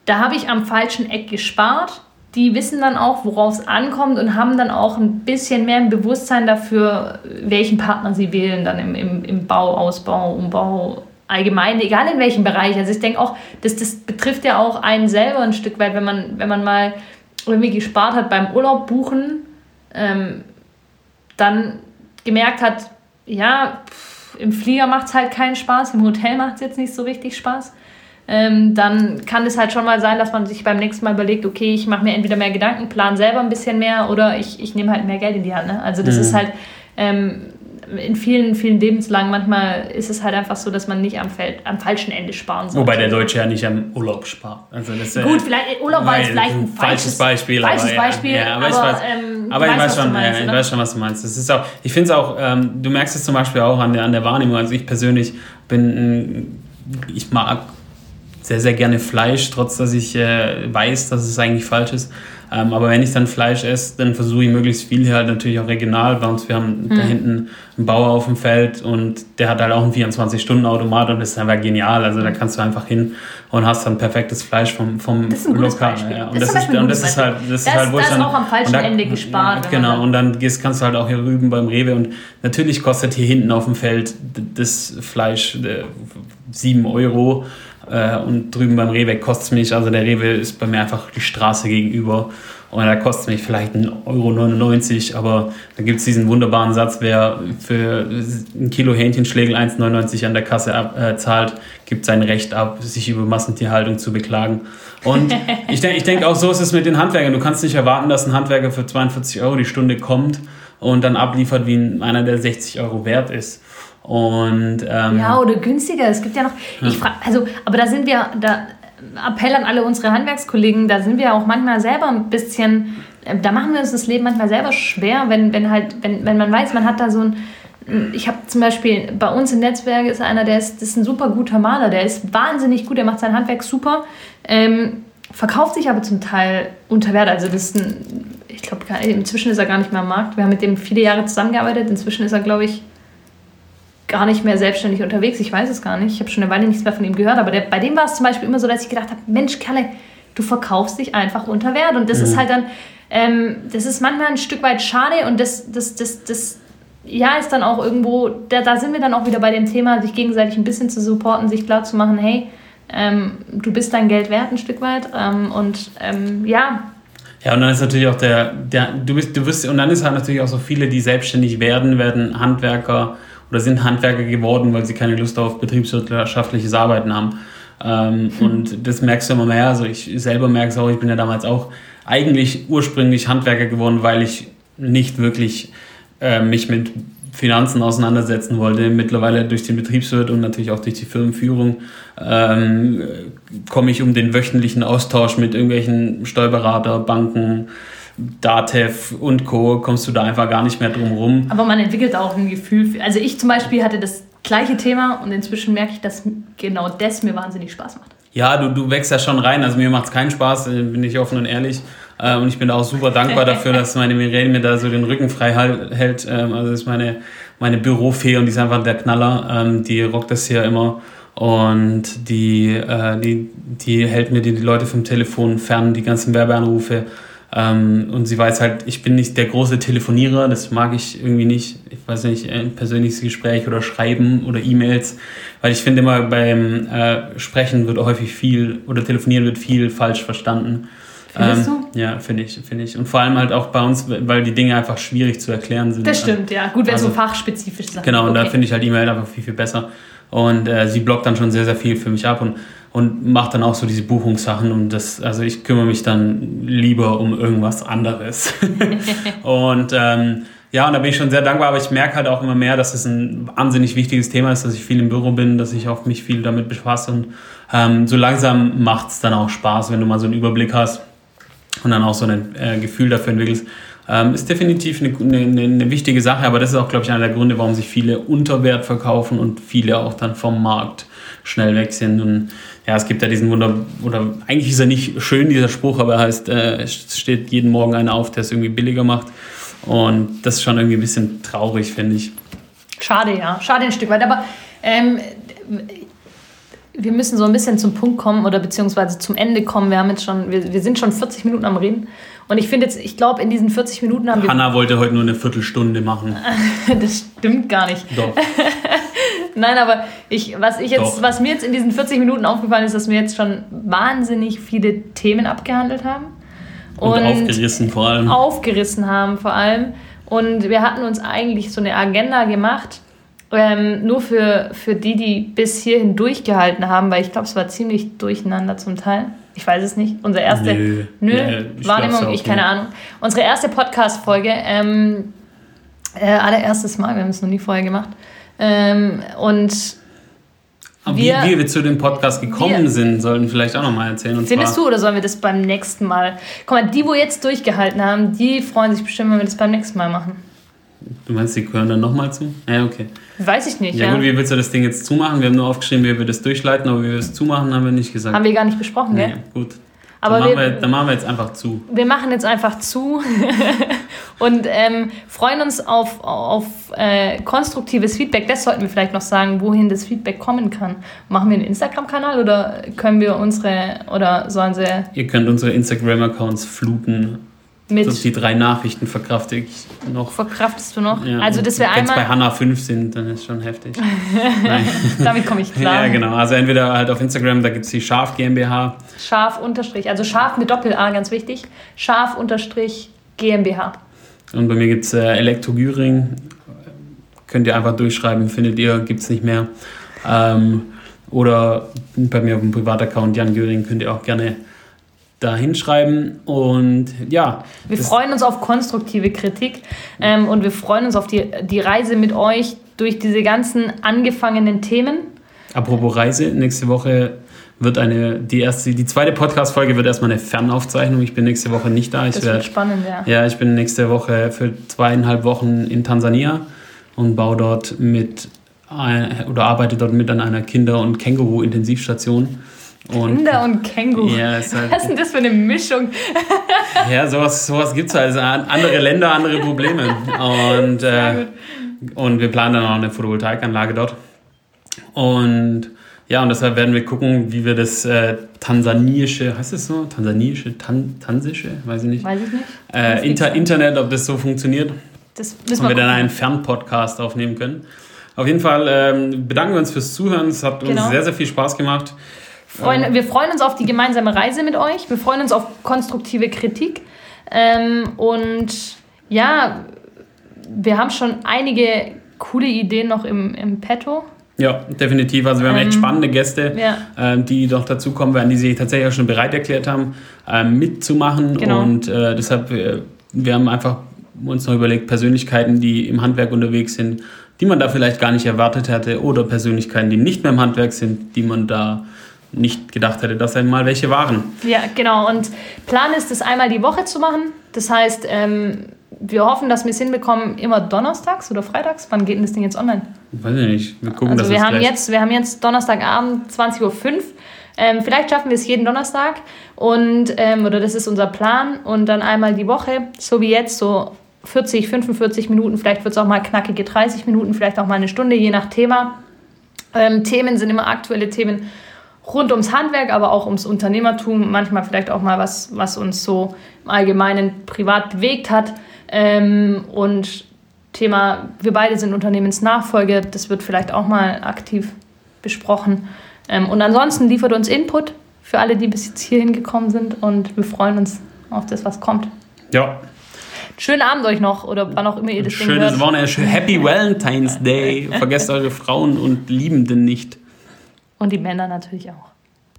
da habe ich am falschen Eck gespart. Die wissen dann auch, worauf es ankommt und haben dann auch ein bisschen mehr ein Bewusstsein dafür, welchen Partner sie wählen, dann im, im, im Bau, Ausbau, Umbau, allgemein, egal in welchem Bereich. Also ich denke auch, das, das betrifft ja auch einen selber ein Stück weit, wenn man, wenn man mal irgendwie gespart hat beim Urlaub buchen, ähm, dann gemerkt hat, ja, pff, im Flieger macht es halt keinen Spaß, im Hotel macht es jetzt nicht so richtig Spaß. Ähm, dann kann es halt schon mal sein, dass man sich beim nächsten Mal überlegt, okay, ich mache mir entweder mehr Gedanken, plan selber ein bisschen mehr oder ich, ich nehme halt mehr Geld in die Hand. Ne? Also das Mhm. ist halt ähm, in vielen, vielen Lebenslagen, manchmal ist es halt einfach so, dass man nicht am, Feld, am falschen Ende sparen soll. Wobei der Deutsche ja nicht am Urlaub spart. Also das, äh, Gut, vielleicht Urlaub war jetzt vielleicht ein falsches falsches, Beispiel. falsches aber, ja, Beispiel, Ja, aber, aber, ich weiß, ähm, aber ich weiß schon, meinst, ja, ich weiß schon, was du meinst. Das ist auch, ich finde es auch, ähm, du merkst es zum Beispiel auch an der, an der Wahrnehmung. Also ich persönlich bin, ich mag sehr, sehr gerne Fleisch, trotz dass ich äh, weiß, dass es eigentlich falsch ist. Ähm, aber wenn ich dann Fleisch esse, dann versuche ich möglichst viel hier halt natürlich auch regional. Bei uns, wir haben da Hm. hinten einen Bauer auf dem Feld und der hat halt auch einen 24-Stunden-Automat und das ist einfach genial. Also da kannst du einfach hin und hast dann perfektes Fleisch vom, vom Das ist Lokal. Ja. Das Und ist das, zum ist, und das ist halt, das ist Das- halt, wo ich das dann, ist auch am falschen da- Ende gespart, Genau, dann- und dann gehst, kannst du halt auch hier rüben beim Rewe und natürlich kostet hier hinten auf dem Feld das Fleisch äh, 7 Euro äh, und drüben beim Rewe kostet es mich, also der Rewe ist bei mir einfach die Straße gegenüber und da kostet es mich vielleicht 1,99 Euro, aber da gibt es diesen wunderbaren Satz, wer für ein Kilo Hähnchenschlägel 1,99 an der Kasse ab, äh, zahlt, gibt sein Recht ab, sich über Massentierhaltung zu beklagen. Und ich denke ich denk auch, so ist es mit den Handwerkern. Du kannst nicht erwarten, dass ein Handwerker für 42 Euro die Stunde kommt und dann abliefert wie ein- einer, der 60 Euro wert ist. Und ähm, Ja, oder günstiger. Es gibt ja noch. Ich frage, also, aber da sind wir, da Appell an alle unsere Handwerkskollegen, da sind wir auch manchmal selber ein bisschen, äh, da machen wir uns das Leben manchmal selber schwer, wenn, wenn halt, wenn, wenn man weiß, man hat da so ein. Ich habe zum Beispiel bei uns im Netzwerk ist einer, der ist, ist ein super guter Maler, der ist wahnsinnig gut, der macht sein Handwerk super, ähm, verkauft sich aber zum Teil unter Wert. Also das ist ein, ich glaube, inzwischen ist er gar nicht mehr am Markt. Wir haben mit dem viele Jahre zusammengearbeitet. Inzwischen ist er, glaube ich, gar nicht mehr selbstständig unterwegs. Ich weiß es gar nicht. Ich habe schon eine Weile nichts mehr von ihm gehört. Aber der, bei dem war es zum Beispiel immer so, dass ich gedacht habe, Mensch, Kalle, du verkaufst dich einfach unter Wert. Und das ist halt dann, ähm, das ist manchmal ein Stück weit schade und das, das, das, das ja, ist dann auch irgendwo, da, da sind wir dann auch wieder bei dem Thema, sich gegenseitig ein bisschen zu supporten, sich klar zu machen, hey, ähm, du bist dein Geld wert ein Stück weit. Ähm, und ähm, ja, Ja, und dann ist natürlich auch der, der du bist, du wirst, und dann ist halt natürlich auch so viele, die selbstständig werden, werden Handwerker oder sind Handwerker geworden, weil sie keine Lust auf betriebswirtschaftliches Arbeiten haben. Ähm, Und das merkst du immer mehr. Also ich selber merke es auch, ich bin ja damals auch eigentlich ursprünglich Handwerker geworden, weil ich nicht wirklich äh, mich mit Finanzen auseinandersetzen wollte. Mittlerweile durch den Betriebswirt und natürlich auch durch die Firmenführung ähm, komme ich um den wöchentlichen Austausch mit irgendwelchen Steuerberater, Banken, Datev und Co. kommst du da einfach gar nicht mehr drum rum. Aber man entwickelt auch ein Gefühl. Für, also ich zum Beispiel hatte das gleiche Thema und inzwischen merke ich, dass genau das mir wahnsinnig Spaß macht. Ja, du, du wächst ja schon rein. Also mir macht es keinen Spaß, äh, bin ich offen und ehrlich. Äh, und ich bin auch super dankbar dafür, dass meine Mirene mir da so den Rücken frei hält. Ähm, also das ist meine, meine Bürofee und die ist einfach der Knaller. Ähm, die rockt das hier immer. Und die, äh, die, die hält mir die, die Leute vom Telefon fern, die ganzen Werbeanrufe. Ähm, und sie weiß halt, ich bin nicht der große Telefonierer, das mag ich irgendwie nicht. Ich weiß nicht, ein persönliches Gespräch oder Schreiben oder E-Mails, weil ich finde immer beim äh, Sprechen wird häufig viel oder Telefonieren wird viel falsch verstanden. Findest ähm, du? Ja, finde ich, finde ich. Und vor allem halt auch bei uns, weil die Dinge einfach schwierig zu erklären sind. Das stimmt, ja. Gut, wenn also, so fachspezifisch sind. Genau, und okay. da finde ich halt E-Mail einfach viel, viel besser. Und äh, sie blockt dann schon sehr, sehr viel für mich ab und, und macht dann auch so diese Buchungssachen. Und das, also ich kümmere mich dann lieber um irgendwas anderes. und ähm, ja, und da bin ich schon sehr dankbar, aber ich merke halt auch immer mehr, dass es ein wahnsinnig wichtiges Thema ist, dass ich viel im Büro bin, dass ich auch mich viel damit befasse. Und ähm, so langsam macht es dann auch Spaß, wenn du mal so einen Überblick hast und dann auch so ein äh, Gefühl dafür entwickelst. Ähm, ist definitiv eine, eine, eine, wichtige Sache, aber das ist auch, glaube ich, einer der Gründe, warum sich viele unter Wert verkaufen und viele auch dann vom Markt schnell weg sind. Und ja, es gibt ja diesen Wunder, oder eigentlich ist er nicht schön, dieser Spruch, aber er heißt, äh, es steht jeden Morgen einer auf, der es irgendwie billiger macht. Und das ist schon irgendwie ein bisschen traurig, finde ich. Schade, ja. Schade ein Stück weit. Aber ähm, wir müssen so ein bisschen zum Punkt kommen oder beziehungsweise zum Ende kommen. Wir haben jetzt schon, wir, wir sind schon 40 Minuten am Reden. Und ich finde jetzt, ich glaube, in diesen 40 Minuten haben wir. Hanna wollte heute nur eine Viertelstunde machen. das stimmt gar nicht. Doch. Nein, aber ich, was, ich jetzt, was mir jetzt in diesen 40 Minuten aufgefallen ist, dass wir jetzt schon wahnsinnig viele Themen abgehandelt haben. Und, und aufgerissen vor allem. Aufgerissen haben vor allem. Und wir hatten uns eigentlich so eine Agenda gemacht, ähm, nur für, für die, die bis hierhin durchgehalten haben, weil ich glaube, es war ziemlich durcheinander zum Teil. Ich weiß es nicht. Unsere erste nö, nö nee, ich Wahrnehmung, ich keine Ahnung. Unsere erste Podcast-Folge, ähm, äh, allererstes Mal, wir haben es noch nie vorher gemacht. Ähm, und wir, wie, wie wir zu dem Podcast gekommen wir, sind, sollten vielleicht auch nochmal erzählen. Und findest du oder sollen wir das beim nächsten Mal? Guck mal, die, wo jetzt durchgehalten haben, die freuen sich bestimmt, wenn wir das beim nächsten Mal machen. Du meinst, die gehören dann nochmal zu? Ja, okay. Weiß ich nicht. Ja, ja, gut, wie willst du das Ding jetzt zumachen? Wir haben nur aufgeschrieben, wie wir das durchleiten, aber wie wir es zumachen, haben wir nicht gesagt. Haben wir gar nicht besprochen, nee, gell? gut. Aber dann, wir, machen wir, dann machen wir jetzt einfach zu. Wir machen jetzt einfach zu und ähm, freuen uns auf, auf äh, konstruktives Feedback. Das sollten wir vielleicht noch sagen, wohin das Feedback kommen kann. Machen wir einen Instagram-Kanal oder können wir unsere, oder sollen sie... Ihr könnt unsere Instagram-Accounts fluten mit also die drei Nachrichten verkrafte ich noch. Verkraftest du noch? Ja, also das wäre einmal... Wenn es bei Hanna fünf sind, dann ist es schon heftig. Damit komme ich klar. Ja, genau. Also entweder halt auf Instagram, da gibt es die Scharf GmbH. Scharf unterstrich, also Scharf mit Doppel-A, ganz wichtig. Scharf unterstrich GmbH. Und bei mir gibt es äh, Elektro Güring. Könnt ihr einfach durchschreiben, findet ihr, gibt es nicht mehr. Ähm, oder bei mir auf dem Privataccount Jan Göring könnt ihr auch gerne da hinschreiben. Und ja. Wir freuen uns auf konstruktive Kritik ähm, und wir freuen uns auf die, die Reise mit euch durch diese ganzen angefangenen Themen. Apropos Reise, nächste Woche wird eine, die erste, die zweite Podcast-Folge wird erstmal eine Fernaufzeichnung. Ich bin nächste Woche nicht da. Ich das wird werd, spannend, ja. Ja, ich bin nächste Woche für zweieinhalb Wochen in Tansania und baue dort mit oder arbeite dort mit an einer Kinder- und Känguru-Intensivstation. Und, Kinder und Känguru. Ja, halt, Was ist denn das für eine Mischung? ja, sowas, sowas gibt es halt. Andere Länder, andere Probleme. Und, äh, und wir planen dann auch eine Photovoltaikanlage dort. Und ja, und deshalb werden wir gucken, wie wir das äh, tansanische, heißt es so? Tansanische, tan, tansische? Weiß ich nicht. Weiß ich nicht. Äh, Inter, Internet, ob das so funktioniert. Das müssen wir Und wir dann einen Fernpodcast aufnehmen können. Auf jeden Fall ähm, bedanken wir uns fürs Zuhören. Es hat genau. uns sehr, sehr viel Spaß gemacht. Freuen, wir freuen uns auf die gemeinsame Reise mit euch. Wir freuen uns auf konstruktive Kritik. Ähm, und ja, wir haben schon einige coole Ideen noch im, im Petto. Ja, definitiv. Also wir haben ähm, echt spannende Gäste, ja. ähm, die noch dazukommen werden, die sich tatsächlich auch schon bereit erklärt haben, ähm, mitzumachen. Genau. Und äh, deshalb, äh, wir haben einfach uns noch überlegt, Persönlichkeiten, die im Handwerk unterwegs sind, die man da vielleicht gar nicht erwartet hätte, oder Persönlichkeiten, die nicht mehr im Handwerk sind, die man da nicht gedacht hätte, dass einmal welche waren. Ja, genau. Und Plan ist es einmal die Woche zu machen. Das heißt, ähm, wir hoffen, dass wir es hinbekommen, immer donnerstags oder freitags. Wann geht denn das Ding jetzt online? Weiß ich nicht. Wir gucken, also wir haben jetzt, wir haben jetzt Donnerstagabend 20.05 Uhr. Ähm, vielleicht schaffen wir es jeden Donnerstag und ähm, oder das ist unser Plan und dann einmal die Woche, so wie jetzt, so 40, 45 Minuten, vielleicht wird es auch mal knackige 30 Minuten, vielleicht auch mal eine Stunde, je nach Thema. Ähm, Themen sind immer aktuelle Themen rund ums Handwerk, aber auch ums Unternehmertum, manchmal vielleicht auch mal was, was uns so im Allgemeinen privat bewegt hat. Ähm, und Thema, wir beide sind Unternehmensnachfolge, das wird vielleicht auch mal aktiv besprochen. Ähm, und ansonsten liefert uns Input für alle, die bis jetzt hierhin gekommen sind und wir freuen uns auf das, was kommt. Ja. Schönen Abend euch noch oder wann auch immer ihr das Schönes. Wochenende. Happy Valentine's Day. Vergesst eure Frauen und Liebenden nicht. Und die Männer natürlich auch.